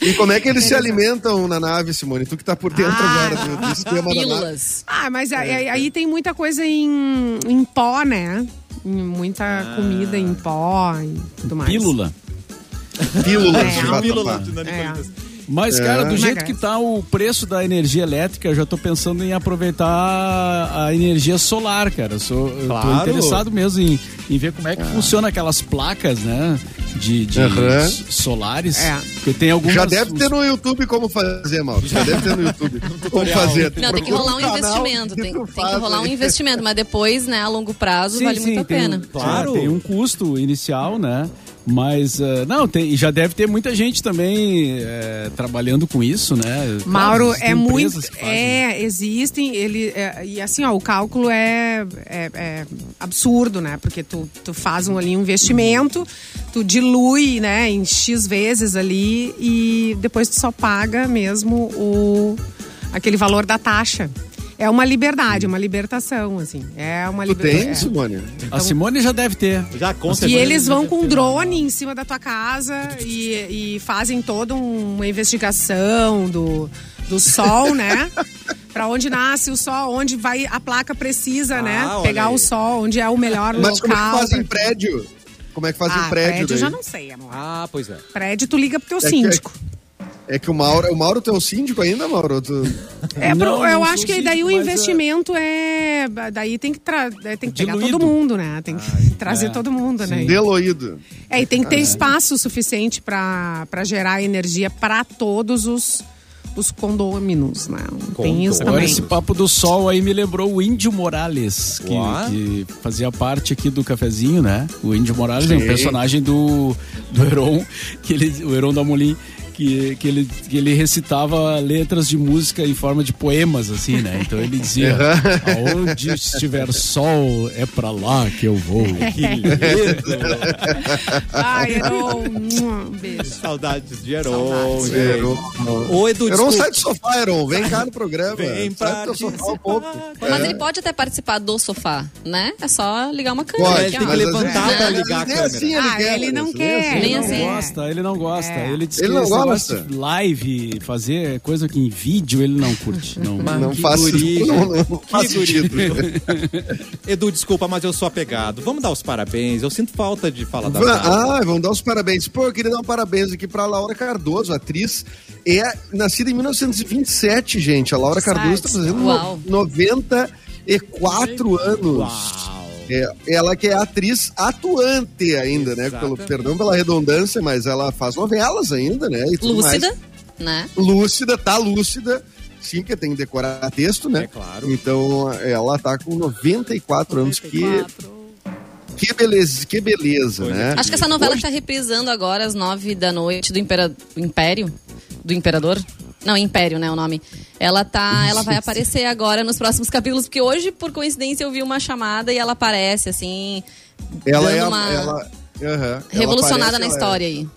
E como é que eles se alimentam na nave, Simone? Tu que tá por dentro Ah. agora do, do esquema da nave. Pílulas. Ah, mas aí, aí- aí tem muita coisa em, em pó, né? Muita comida em pó e tudo mais. Pílula. Pílulas É, de vatapá. de Nanicoitas. Mas, cara, do jeito que tá o preço da energia elétrica, eu já tô pensando em aproveitar a energia solar, cara. Eu, sou, eu Claro. tô interessado mesmo em, em ver como é que funciona aquelas placas, né? De, de Aham. s- solares. É. Porque tem algumas. Já deve ter no YouTube como fazer, Mauro. Já deve ter no YouTube como tutorial. fazer. Não, tem que Procura rolar um canal investimento. Tem, tu tem que faz rolar um aí. investimento, mas depois, né, a longo prazo, Sim, vale sim, muito a tem pena. Claro. Tem um custo inicial, né? Mas, eh, não, tem, já deve ter muita gente também eh, trabalhando com isso, né? Mauro, Claro, é muito. É, existem. Ele, é, e assim, ó, o cálculo é, é- é absurdo, né? Porque tu, tu faz um, ali um investimento, tu dilui, né, em X vezes ali e depois tu só paga mesmo o, aquele valor da taxa. É uma liberdade, uma libertação, assim. É uma Tu liberdade. tem, Simone? A Simone já deve ter. Já com E eles vão com drone em cima da tua casa e, e fazem toda um- uma investigação do, do sol, né? Pra onde nasce o sol, onde vai a placa precisa, Ah, né? Pegar aí. o sol, onde é o melhor Mas como é que local. fazem pra- prédio? Como é que fazem Ah, prédio? prédio eu daí? já não sei, amor. Ah, pois é. Prédio tu liga pro teu É que- síndico. É que o Mauro, o Mauro tem o síndico ainda, Mauro? Tu... É, Não, eu não acho que daí síndico, o é- investimento é. Daí tem que, tra... tem que pegar Diluído. todo mundo, né? Tem que trazer é. todo mundo, né? Deloído. É, e tem que ter espaço suficiente para gerar energia para todos os, os condôminos, né? Tem isso Agora, também. esse papo do sol aí me lembrou o Índio Morales, que, que fazia parte aqui do cafezinho, né? O Índio Morales é um Sim. personagem do, do Heron, que ele, o Heron da Molim, que, que, ele, que ele recitava letras de música em forma de poemas, assim, né? Então ele dizia: Aonde estiver sol, é pra lá que eu vou. Que lindo. Ai, Heron, um beijo. Saudades de Heron. Saudades. Heron. Ô, Edu, Heron, desculpa. sai do sofá, Heron. Vem cá no programa. Vem sai do teu sofá um pouco. Mas É. ele pode até participar do sofá, né? É só ligar uma câmera. Pode, Ele aqui, tem que levantar pra ligar a câmera. assim Ah, quer, ele não nem quer. assim. Nem Ele não assim. gosta, ele não gosta. É. Ele Ele não esse negócio de live, fazer coisa que em vídeo, ele não curte. Não, Não Que faz, guri, não, não Que faz sentido. Edu, desculpa, mas eu sou apegado. Vamos dar os parabéns. Eu sinto falta de falar da. Ah, vamos dar os parabéns. Pô, eu queria dar um parabéns aqui pra Laura Cardoso, atriz. É nascida em 1927, gente. A Laura Cardoso está fazendo Uau. no- 94 anos. Uau. É, ela que é atriz atuante ainda, né? Pelo, Exatamente. perdão pela redundância, mas ela faz novelas ainda, né? E tudo Lúcida, mais. né? Lúcida, tá lúcida. Sim, porque tem que decorar texto, né? É claro. Então, ela tá com 94 anos. Que, que beleza, que beleza, né? Acho que essa novela Hoje- que tá reprisando agora às nove da noite do Impera... Império? Do Imperador? Não, Império, né, o nome. Ela tá, ela vai aparecer agora nos próximos capítulos, porque hoje, por coincidência, eu vi uma chamada e ela aparece, assim, Ela é uma ela, ela revolucionada aparece, na é- história aí.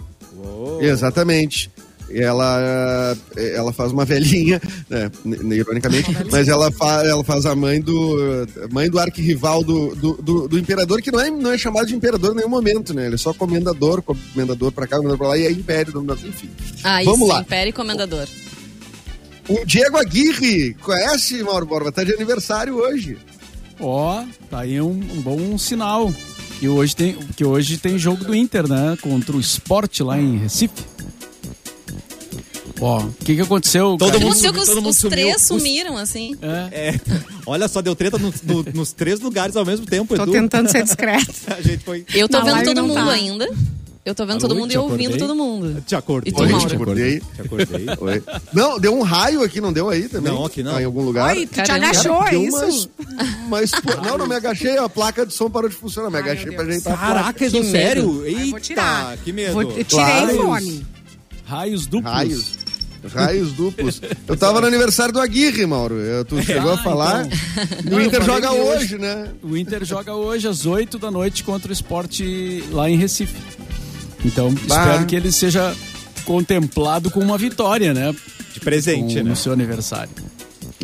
Exatamente. Ela, ela faz uma velhinha, né, ironicamente, mas ela, fa, ela faz a mãe do mãe do arquirrival do, do, do, do imperador, que não é, não é chamado de imperador em nenhum momento, né? Ele é só comendador, comendador pra cá, comendador pra lá, e é império, enfim. Ah, Vamos isso, lá. Império e Comendador. O Diego Aguirre, conhece, Mauro Borba? Tá de aniversário hoje. Ó, tá aí um, um bom sinal. Que hoje, tem, que hoje tem jogo do Inter, né? Contra o Sport lá em Recife. Ó, o que que aconteceu? Todo cara? mundo Aconteceu que os, todo mundo os sumiu. três sumiram, assim. É. É, olha só, deu treta no- no- nos três lugares ao mesmo tempo, Tô Edu. tentando ser discreto. A gente foi. Eu tô Na vendo todo mundo tá. ainda. Eu tô vendo Alô, todo mundo te e ouvindo todo mundo. Te acordei. E tu, Oi, Mauro? te acordei. Te acordei. Oi. Não, deu um raio aqui, não deu aí também? Não, aqui não. Ah, em algum lugar? Ai, tu te Caramba. agachou, é isso? Mas, pô, não, não me agachei, a placa de som parou de funcionar. Me Ai, agachei pra ajeitar a placa. Caraca, medo. sério? Ai, Eita, vou tirar. que medo. Vou- eu tirei Claro. o fone. Raios duplos. Raios. Raios duplos. Eu tava no aniversário do Aguirre, Mauro. Tu chegou a falar. Não, o Inter joga que hoje, né? O Inter joga hoje às 8 da noite contra o Sport lá em Recife. Então, Bah. espero que ele seja contemplado com uma vitória, né? De presente, Com- né? No seu aniversário.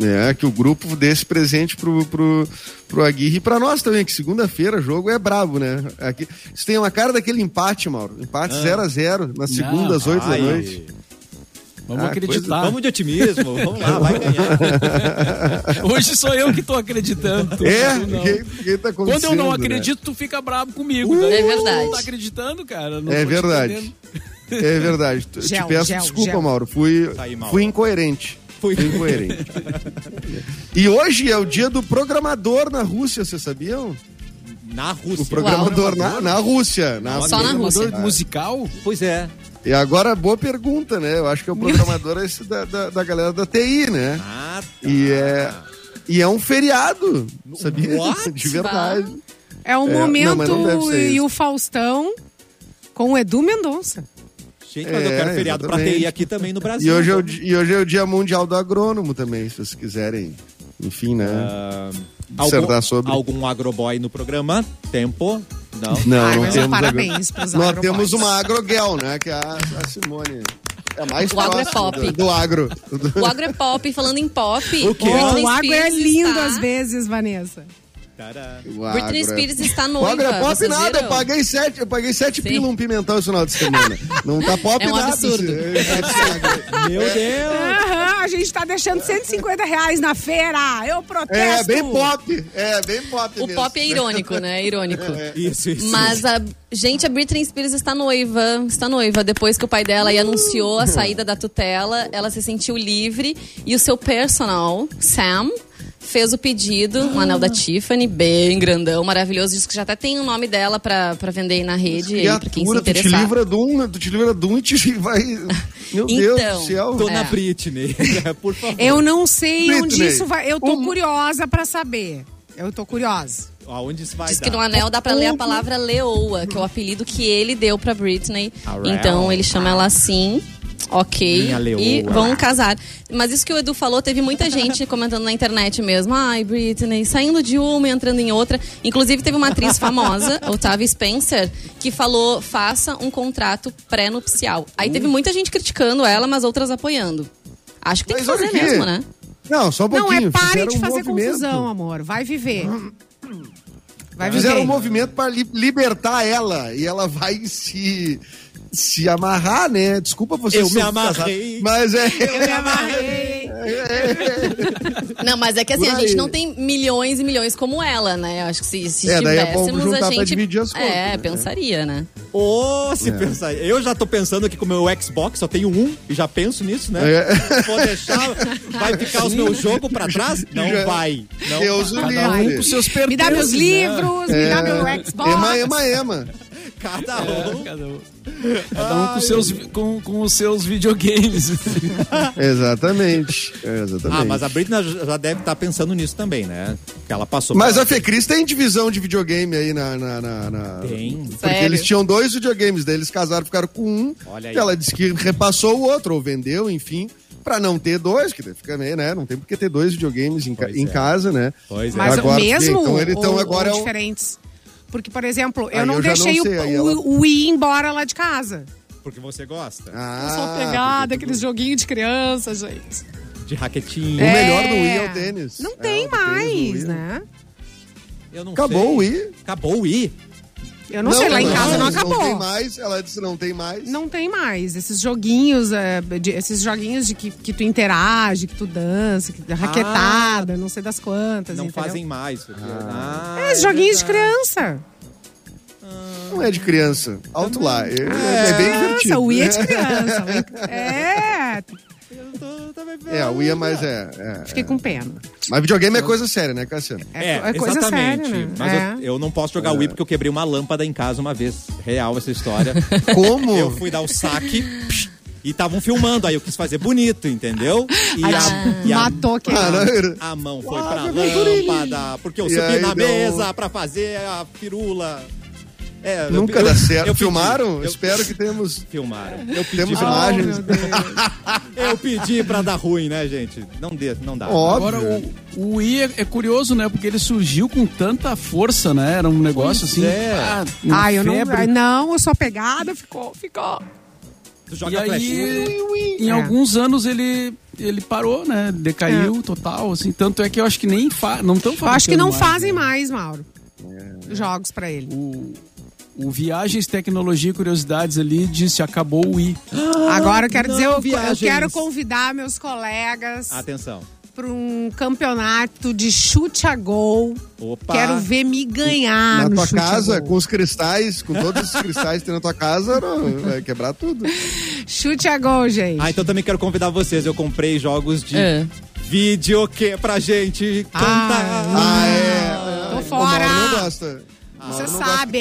É, que o grupo desse presente pro, pro, pro Aguirre e pra nós também, que segunda-feira o jogo é brabo, né? Aqui, isso tem uma cara daquele empate, Mauro. Empate 0x0 na segunda, às 8 da Ai, noite. Vamos Ah, acreditar. Vamos de otimismo, vamos lá, vai ganhar. Hoje sou eu que tô acreditando. É, não. quem, quem tá Quando eu não né? acredito, tu fica bravo comigo. É Daí, verdade. Tu tá acreditando, cara? Não É te verdade. É verdade. Te Gel, peço gel, desculpa, gel. Mauro. Fui, Tá aí, Mauro. fui incoerente. Fui. Incoerente. e hoje é o dia do programador na Rússia, vocês sabiam? Na Rússia. O programador na, na Rússia. Na Só na Programador Rússia. musical? Pois é. E agora, boa pergunta, né? Eu acho que é o programador esse da, da, da galera da TI, né? Ah, tá. E é, e é um feriado, sabia? What? De verdade. É o É, não, momento não ser e isso. o Faustão com o Edu Mendonça. Gente, mas eu É, quero feriado pra exatamente. TI aqui também no Brasil. E hoje, é o, e hoje é o Dia Mundial do Agrônomo também, se vocês quiserem, enfim, né? Ah, dissertar algum, sobre. algum agroboy no programa? Tempo? Não. Não, Ai, não mas temos. parabéns Nós agroboys. temos uma agrogel, né? Que é a, a Simone. É mais O agro é pop. do, do agro. O agro é pop, falando em pop. O quê? O agro é lindo está- às vezes, Vanessa. Tará. O Britney agro é- Spears está O noiva. agro é pop vocês nada, eu viram? paguei sete, eu paguei sete Sim. pila um pimentão esse final de semana. Não tá pop É um nada. absurdo. esse- Meu Deus! A gente tá deixando 150 reais na feira. Eu protesto. É, bem pop. É, bem pop O mesmo. pop é irônico, né? É irônico. Isso, isso. Mas a gente, a Britney Spears está noiva, está noiva. Depois que o pai dela aí anunciou a saída da tutela, ela se sentiu livre e o seu personal, Sam, fez o pedido, um anel da Tiffany, bem grandão, maravilhoso. Diz que já até tem o nome dela pra, pra vender aí na rede, aí, pra quem se Criatura, tu te interessar. livra de um, tu te livra de um e te vai. Meu Deus Então, do céu. Dona É. Britney, por favor. Eu não sei Britney, onde isso vai. Eu tô um- curiosa pra saber. Eu tô curiosa. Aonde isso vai Diz dar? que no anel dá pra ler a palavra leoa, que é o apelido que ele deu pra Britney. Então ele chama ela assim. Ok. E vão casar. Mas isso que o Edu falou, teve muita gente comentando na internet mesmo. Ai, Britney, saindo de uma e entrando em outra. Inclusive, teve uma atriz famosa, Otávia Spencer, que falou: faça um contrato pré-nupcial. Aí teve muita gente criticando ela, mas outras apoiando. Acho que tem Mas que fazer olha aqui. mesmo, né? Não, só um Não, pouquinho. é pare Fizeram de um fazer movimento. confusão, amor. Vai viver. Vai viver. Fizeram um movimento para libertar ela e ela vai se se amarrar, né? Desculpa você. Eu me amarrei. Mas é. Eu me amarrei. Não, mas é que assim, a gente não tem milhões e milhões como ela, né? Eu acho que se, se É, daí é bom tivéssemos, juntar a gente. dividir as contas, é, né? pensaria, né? Ô, se pensar. Eu já tô pensando aqui com o meu Xbox, só tenho um, e já penso nisso, né? É. Vou deixar. Vai ficar os meus jogos pra trás? Não Já- vai. Não Deus vai. o Cada um com livre. seus pertences, Me dá meus né? livros, me dá meu Xbox. Ema, ema, ema. Cada É, um. cada um, cada um com, seus, com, com os seus videogames. Exatamente. É, exatamente. Ah, mas a Britney já já deve estar pensando nisso também, né? Que ela passou. Mas por- a Fecris tem divisão de videogame aí na. na, na- na- Tem. Porque Sério? eles tinham dois videogames, daí eles casaram, ficaram com um. Olha aí. E ela disse que repassou o outro, ou vendeu, enfim, pra não ter dois, que fica meio, né? Não tem porque ter dois videogames em, ca- Pois em é. casa, né? Pois é. Mas Agora, mesmo então, ele- então ou, agora ou é um- diferentes? Porque, por exemplo, eu Aí não eu já não deixei sei, o, aí o, ela- o Wii embora lá de casa. Porque você gosta Ah, eu sou pegada, aqueles joguinhos de criança, gente. de raquetinho. O melhor do Wii é o tênis. Não É, tem o tênis do mais, Wii. né? Eu não Acabou sei. o Wii. Acabou o Wii. Eu não, sei, lá em casa não Não acabou. tem mais, ela disse não tem mais. Não tem mais. Esses joguinhos, é, de- esses joguinhos de que, que tu interage, que tu dança, que, raquetada, não sei das quantas. Não entendeu? fazem mais. porque- Ah, É, esses joguinhos de criança. Não é de criança. Alto lá. É, é bem Criança, divertido. o Wii é de criança. o Wii- É, Eu tô também. É, o Wii é mais. É, é, fiquei é. com pena. Mas videogame é coisa séria, né, Cassiano? É, É, é coisa exatamente. séria, né? Mas É. eu, eu não posso jogar Wii porque eu quebrei uma lâmpada em casa uma vez. Real essa história. Como? eu fui dar o saque psh, e estavam filmando. Aí eu quis fazer bonito, entendeu? E a, e a- matou quem. A mão foi Ah, pra lâmpada, porque eu E subi aí na deu- mesa pra fazer a firula. É, eu- Nunca eu- dá eu certo. pedi, Filmaram? eu- Espero que temos. Filmaram. Eu pedi Temos pra- imagens. Oh. Eu pedi pra dar ruim, né, gente? Não, dê, não dá. Óbvio. Agora, o, o Wii é, é curioso, né? Porque ele surgiu com tanta força, né? Era um negócio Pois assim. é. ah, Ah, eu não. febre. ai, Não, eu sou pegada, ficou, ficou. Tu E joga aí, flechinha. em É. alguns anos ele ele parou, né? Decaiu total, assim. Tanto é que eu acho que nem fa não estão Eu fazendo. acho que não mais, fazem né? mais, Mauro. Jogos pra ele. O, o Viagens, Tecnologia e Curiosidades ali disse acabou o Wii. Agora eu quero não, dizer, eu, eu quero convidar meus colegas Atenção. para um campeonato de chute a gol. Opa. Quero ver me ganhar Na no tua chute a casa, gol. com os cristais, com todos os cristais que tem na tua casa, não, vai quebrar tudo. Chute a gol, gente. Ah, então também quero convidar vocês. Eu comprei jogos de É. videokê pra gente cantar. Ah, é. Tô O fora. Mauro não gosta. Você sabe,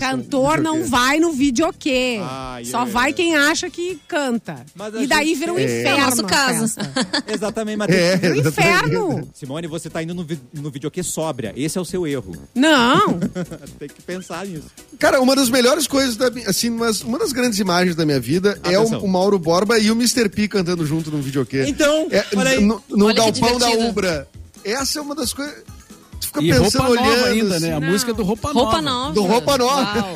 Cantor não vai no videokê. Ai, Só é. vai quem acha que canta. E daí gente- vira um É. inferno. É o nosso caso. Exatamente, mas É, Um inferno. Simone, você tá indo no, vi- no videokê sóbria. Esse é o seu erro. Não. tem que pensar nisso. Cara, uma das melhores coisas, da, assim, mas uma das grandes imagens da minha vida é o, Atenção. o Mauro Borba e o Mr. P cantando junto num videokê. Então, é, olha aí. no, no galpão da. Umbra. Essa é uma das coisas. Fica E pensando roupa olhando. nova ainda, assim, né? A Não. música do Roupa, Roupa Nova. nova. Do roupa nova.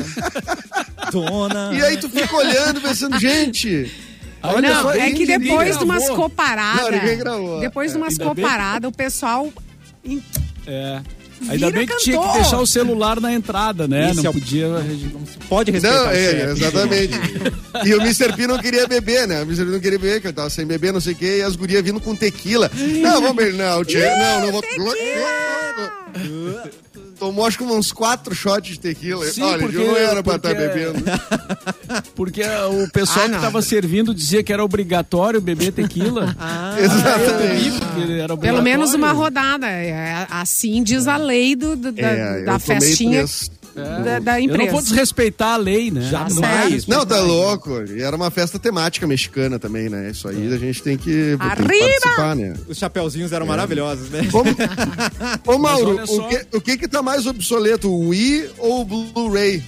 Dona. E aí tu fica olhando, pensando, gente. Olha não, só, é que depois de umas gravou. coparadas. Não, ninguém gravou. Depois de umas coparadas, o pessoal. É. Ainda bem que tinha que cantor. deixar o celular na entrada, né? Esse não é podia. Pode respeitar Não, o é, exatamente. e o Mr. P não queria beber, né? O Mr. P não queria beber, que ele tava sem beber, não sei o quê, e as gurias vindo com tequila. Não, vamos beber, não, tchê, não, não vou. Tomou acho que uns quatro shots de tequila. Sim, Olha, porque- eu não era pra estar porque- bebendo. Porque o pessoal Ah, que tava servindo dizia que era obrigatório beber tequila. Ah. Exatamente. Era Pelo menos uma rodada. É, assim diz a lei do, do- da, É, da festinha três. Da, da Eu não empresa. vou desrespeitar a lei, né? Jamais. Não, tá louco. E era uma festa temática mexicana também, né? Isso aí a gente tem que, tem que Arriba! participar, né? Os chapeuzinhos eram maravilhosos, né? Ô, Ô Mauro, só. o que, o que que tá mais obsoleto, o Wii ou o Blu-ray?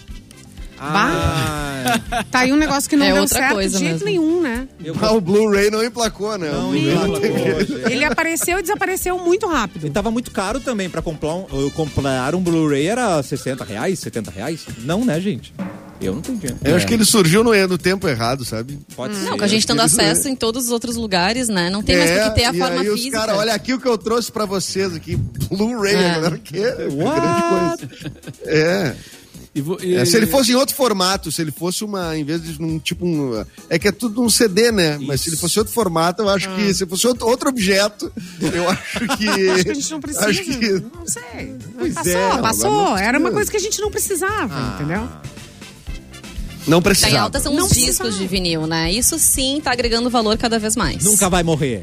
Ah, Tá aí um negócio que não É deu certo coisa de jeito mesmo. nenhum, né? eu Ah, o Blu-ray não emplacou, né? não Blu-ray emplacou. Ele apareceu e desapareceu muito rápido. E tava muito caro também pra comprar um, comprar um Blu-ray era 60 reais, 70 reais? Não, né, gente? Eu não tenho dinheiro. Eu acho que ele surgiu no, no tempo errado, sabe? Pode Hum. ser. Não, com a gente tendo acesso é. em todos os outros lugares, né? Não tem mais por que ter a e forma aí os física. caras, olha aqui o que eu trouxe pra vocês aqui, Blu-ray, É. a galera que é grande coisa. É. E vo- e- É, se ele fosse em outro formato, se ele fosse uma, em vez de um tipo um. É que é tudo um CD, né? Mas se ele fosse outro formato, eu acho que se fosse outro, outro objeto, eu acho que. Acho que a gente não precisa. Acho que- Não sei. Pois passou, é, passou. Era uma precisa. coisa que a gente não precisava, entendeu? Não Tá em precisava. alta são Não os discos precisava. de vinil, né? Isso sim tá agregando valor cada vez mais. Nunca vai morrer.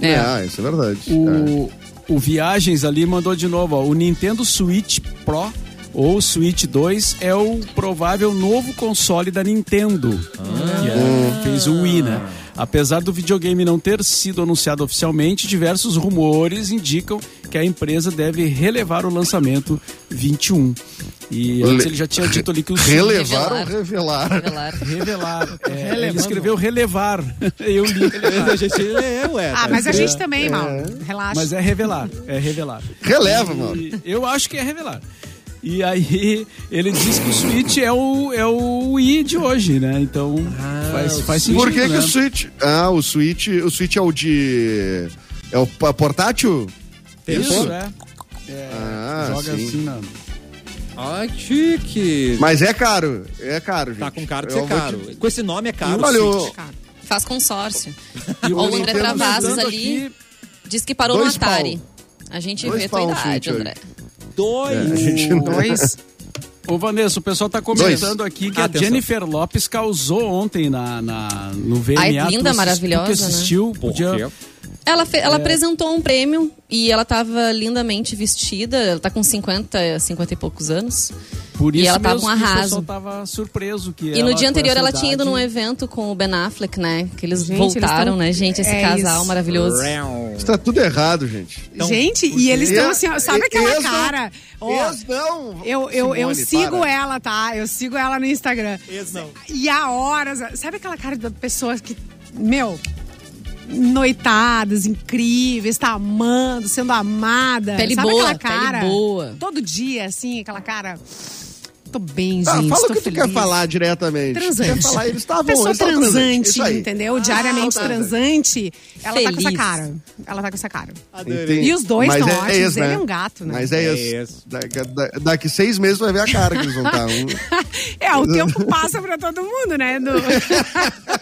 É. Ah, isso é verdade. O, o Viagens ali mandou de novo, ó, o Nintendo Switch Pro ou Switch 2 é o provável novo console da Nintendo. Que é- fez o Wii, né? Apesar do videogame não ter sido anunciado oficialmente, diversos rumores indicam que a empresa deve relevar o lançamento 21. E antes Le- ele já tinha dito ali que o Relevar ou Revelar. revelar? Revelar. É, ele escreveu relevar. Eu li. A gente é, ué. Ah, tá mas a gente também, mal. Relaxa. Mas é revelar, é revelar. Releva, mano. E eu acho que é revelar. E aí ele diz que o Switch é o, é o Wii de hoje, né? Então faz, faz sentido, Por que, que né? o Switch. Ah, o Switch. O Switch é o de. É o portátil? Isso, é. Ah, Joga sim. assim na... Ai, chique. Mas é caro. É caro, gente. Tá com cara de ser vou caro. te- Com esse nome é caro. Olha, Faz consórcio. E o André Travassos mandando ali aqui- diz que parou Dois no Atari. A gente Dois vê tua pau, idade, André. Dois. a gente não- Dois. Ô, Vanessa, o pessoal tá comentando aqui que a Atenção. Jennifer Lopes causou ontem na, na, no VMA. Ai, Tu linda, assis- maravilhosa, Tu que né? assistiu, Por podia... quê? Ela, fe- É. ela apresentou um prêmio e ela tava lindamente vestida. Ela tá com 50, 50 e poucos anos. Por E isso ela tava o arraso. pessoal tava surpreso que E no ela, dia anterior ela tinha ido num evento com o Ben Affleck, né? Que eles Gente, eles voltaram, tão- né, gente? Esse é casal isso. maravilhoso. Está tudo errado, gente. Então, gente, e eles estão assim, ó, sabe E- aquela ex não- cara? Ó, ex não. eu, eu, eu Simone, sigo para. ela, tá? Eu sigo ela no Instagram. Não. E há horas, sabe aquela cara da pessoa que, meu, noitadas incríveis, tá amando, sendo amada. Pele Sabe boa, aquela cara? pele boa. Todo dia, assim, aquela cara. Tô bem, Ah, gente. fala tô o que tu feliz. quer falar diretamente. Transante. Quer falar, eles estavam Pessoa eles estavam transante, Isso aí. entendeu? Diariamente Ah, tá. transante. Ela tá com essa Feliz. cara. Ela tá com essa cara. Entendi. E os dois Mas tão é ótimos. esse, Ele né? é um gato, né? Mas é, É esse. Daqui, da- daqui seis meses vai ver a cara que eles vão estar. Um, É, o tempo passa pra todo mundo, né? Do...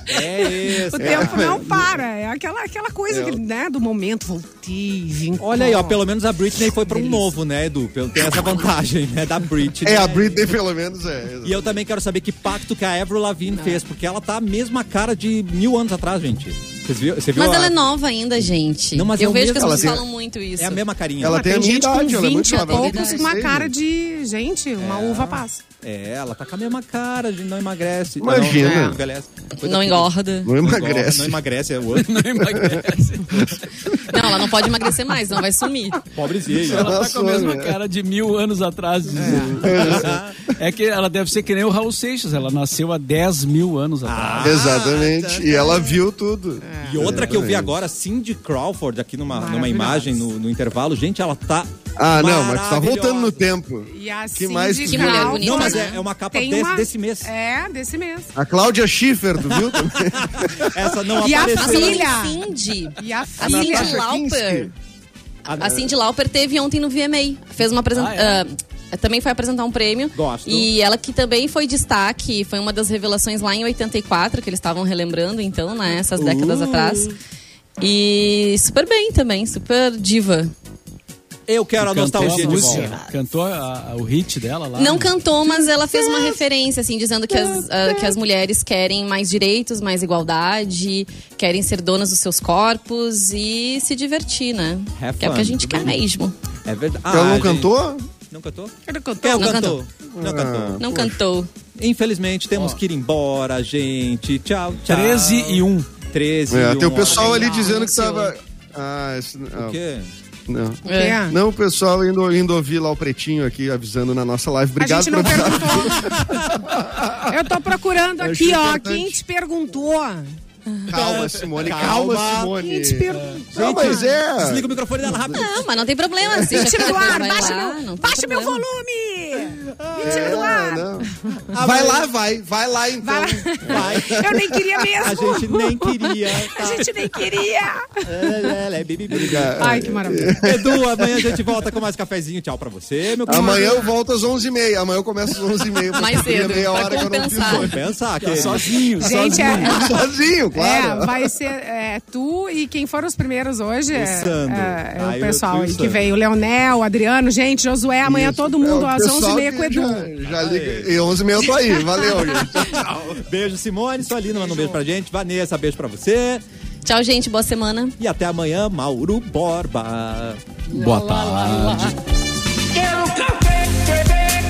É esse. o tempo não para. É aquela, aquela coisa que, né, do momento. Voltei, vim. Olha aí, ó, pelo menos a Britney foi pra um novo, né, Edu? Tem essa vantagem, né, da Britney. é, a Britney pelo menos é. E eu também quero saber que pacto que a Avril Lavigne fez, porque ela tá a mesma cara de mil anos atrás, gente. Viu, você viu Mas a- ela é nova ainda, gente. Não, mas é eu o vejo mesmo- que as ela pessoas tem- falam muito isso. É a mesma carinha. Ela Ah, tem a minha gente idade, com ela é muito 20 e nova, ela tem com 16, uma cara né? de. Gente, uma uva passa. É, ela tá com a mesma cara, de não emagrece. Imagina. Não, não envelhece. Coisa Não engorda. Não emagrece. Não emagrece, é o outro. Não emagrece. Não, ela não pode emagrecer mais, não vai sumir. Pobrezinha. Ela tá com a mesma né? cara de mil anos atrás. É. que ela deve ser que nem o Raul Seixas. Ela nasceu há 10 mil anos atrás. Ah, Exatamente. tá, E ela viu tudo. E outra que eu vi agora, Cindy Crawford, aqui numa, numa imagem no, no intervalo. Gente, ela tá. Ah, não, mas tu tá voltando no tempo. E a Que mais que mulher bonita, Não, mas né? é, é uma capa desse, uma- desse mês. É, desse mês. A Cláudia Schiffer, tu viu também? Essa não E a apareceu. Falando filha? Cindy. E a A filha. Cindy Natasha Lauper. Kinski. A Cindy Lauper teve ontem no VMA. Fez uma apresentação. Ah, também foi apresentar um prêmio. Gosto. E ela que também foi destaque, foi uma das revelações lá em 84, que eles estavam relembrando, então, né? Essas décadas Uh. atrás. E super bem também, super diva. Eu quero a nostalgia a de volta. Cantou a- a- o hit dela lá. Não cantou, mas ela fez uma referência, assim, dizendo que as, ah, que as mulheres querem mais direitos, mais igualdade, querem ser donas dos seus corpos e se divertir, né? Have que é o que a fun, gente quer bem. mesmo. É verdade. Ela não gente, cantou? Não cantou? Ele cantou. Não cantou? Não cantou. Não cantou. Infelizmente, temos que ir embora, gente. Tchau, tchau. 13 e 1. 13 É, e tem o 1. pessoal ali dizendo que tava. Ah, esse, O quê? Não. O quê? Não, o pessoal indo, indo ouvir lá o Pretinho aqui avisando na nossa live. A Obrigado gente não por perguntou. Eu tô procurando Eu aqui, ó. importante. Quem te perguntou? Calma, Simone. Calma. Calma, Simone. Quem te perguntou? Não, mas é. Desliga o microfone dela rápido. Não, mas não tem problema. Assiste Mentira a do coisa, ar, baixa, lá, meu, baixa meu volume! Mentira É, do ar! não. Vai lá, vai. Vai lá então. Vai lá. Vai. Eu nem queria A mesmo! gente nem queria. A gente nem queria! Obrigado. Ai, que maravilha. Edu, amanhã a gente volta com mais cafezinho. Tchau pra você, meu querido. Amanhã eu volto às 11h30. Amanhã eu começo às 11h30. pra Mais a cedo, meia pra hora que eu não fiz compensar. hoje. Pensar que Sozinho, Gente, sozinho. é, Sozinho, claro. É, vai ser é, tu e quem foram os primeiros hoje. é, Sandro. é, é Ah, o pessoal que veio. O Leonel, o Adriano, gente, Josué, amanhã Isso. todo mundo É, às pessoal 11h30 que com Cleiton. Já, liga. E 11 eu tô aí. Valeu, gente. beijo, Simone. Sua Lina manda um beijo pra gente. Vanessa, beijo pra você. Tchau, gente. Boa semana. E até amanhã, Mauro Borba. Boa tarde. Quero café, quero café.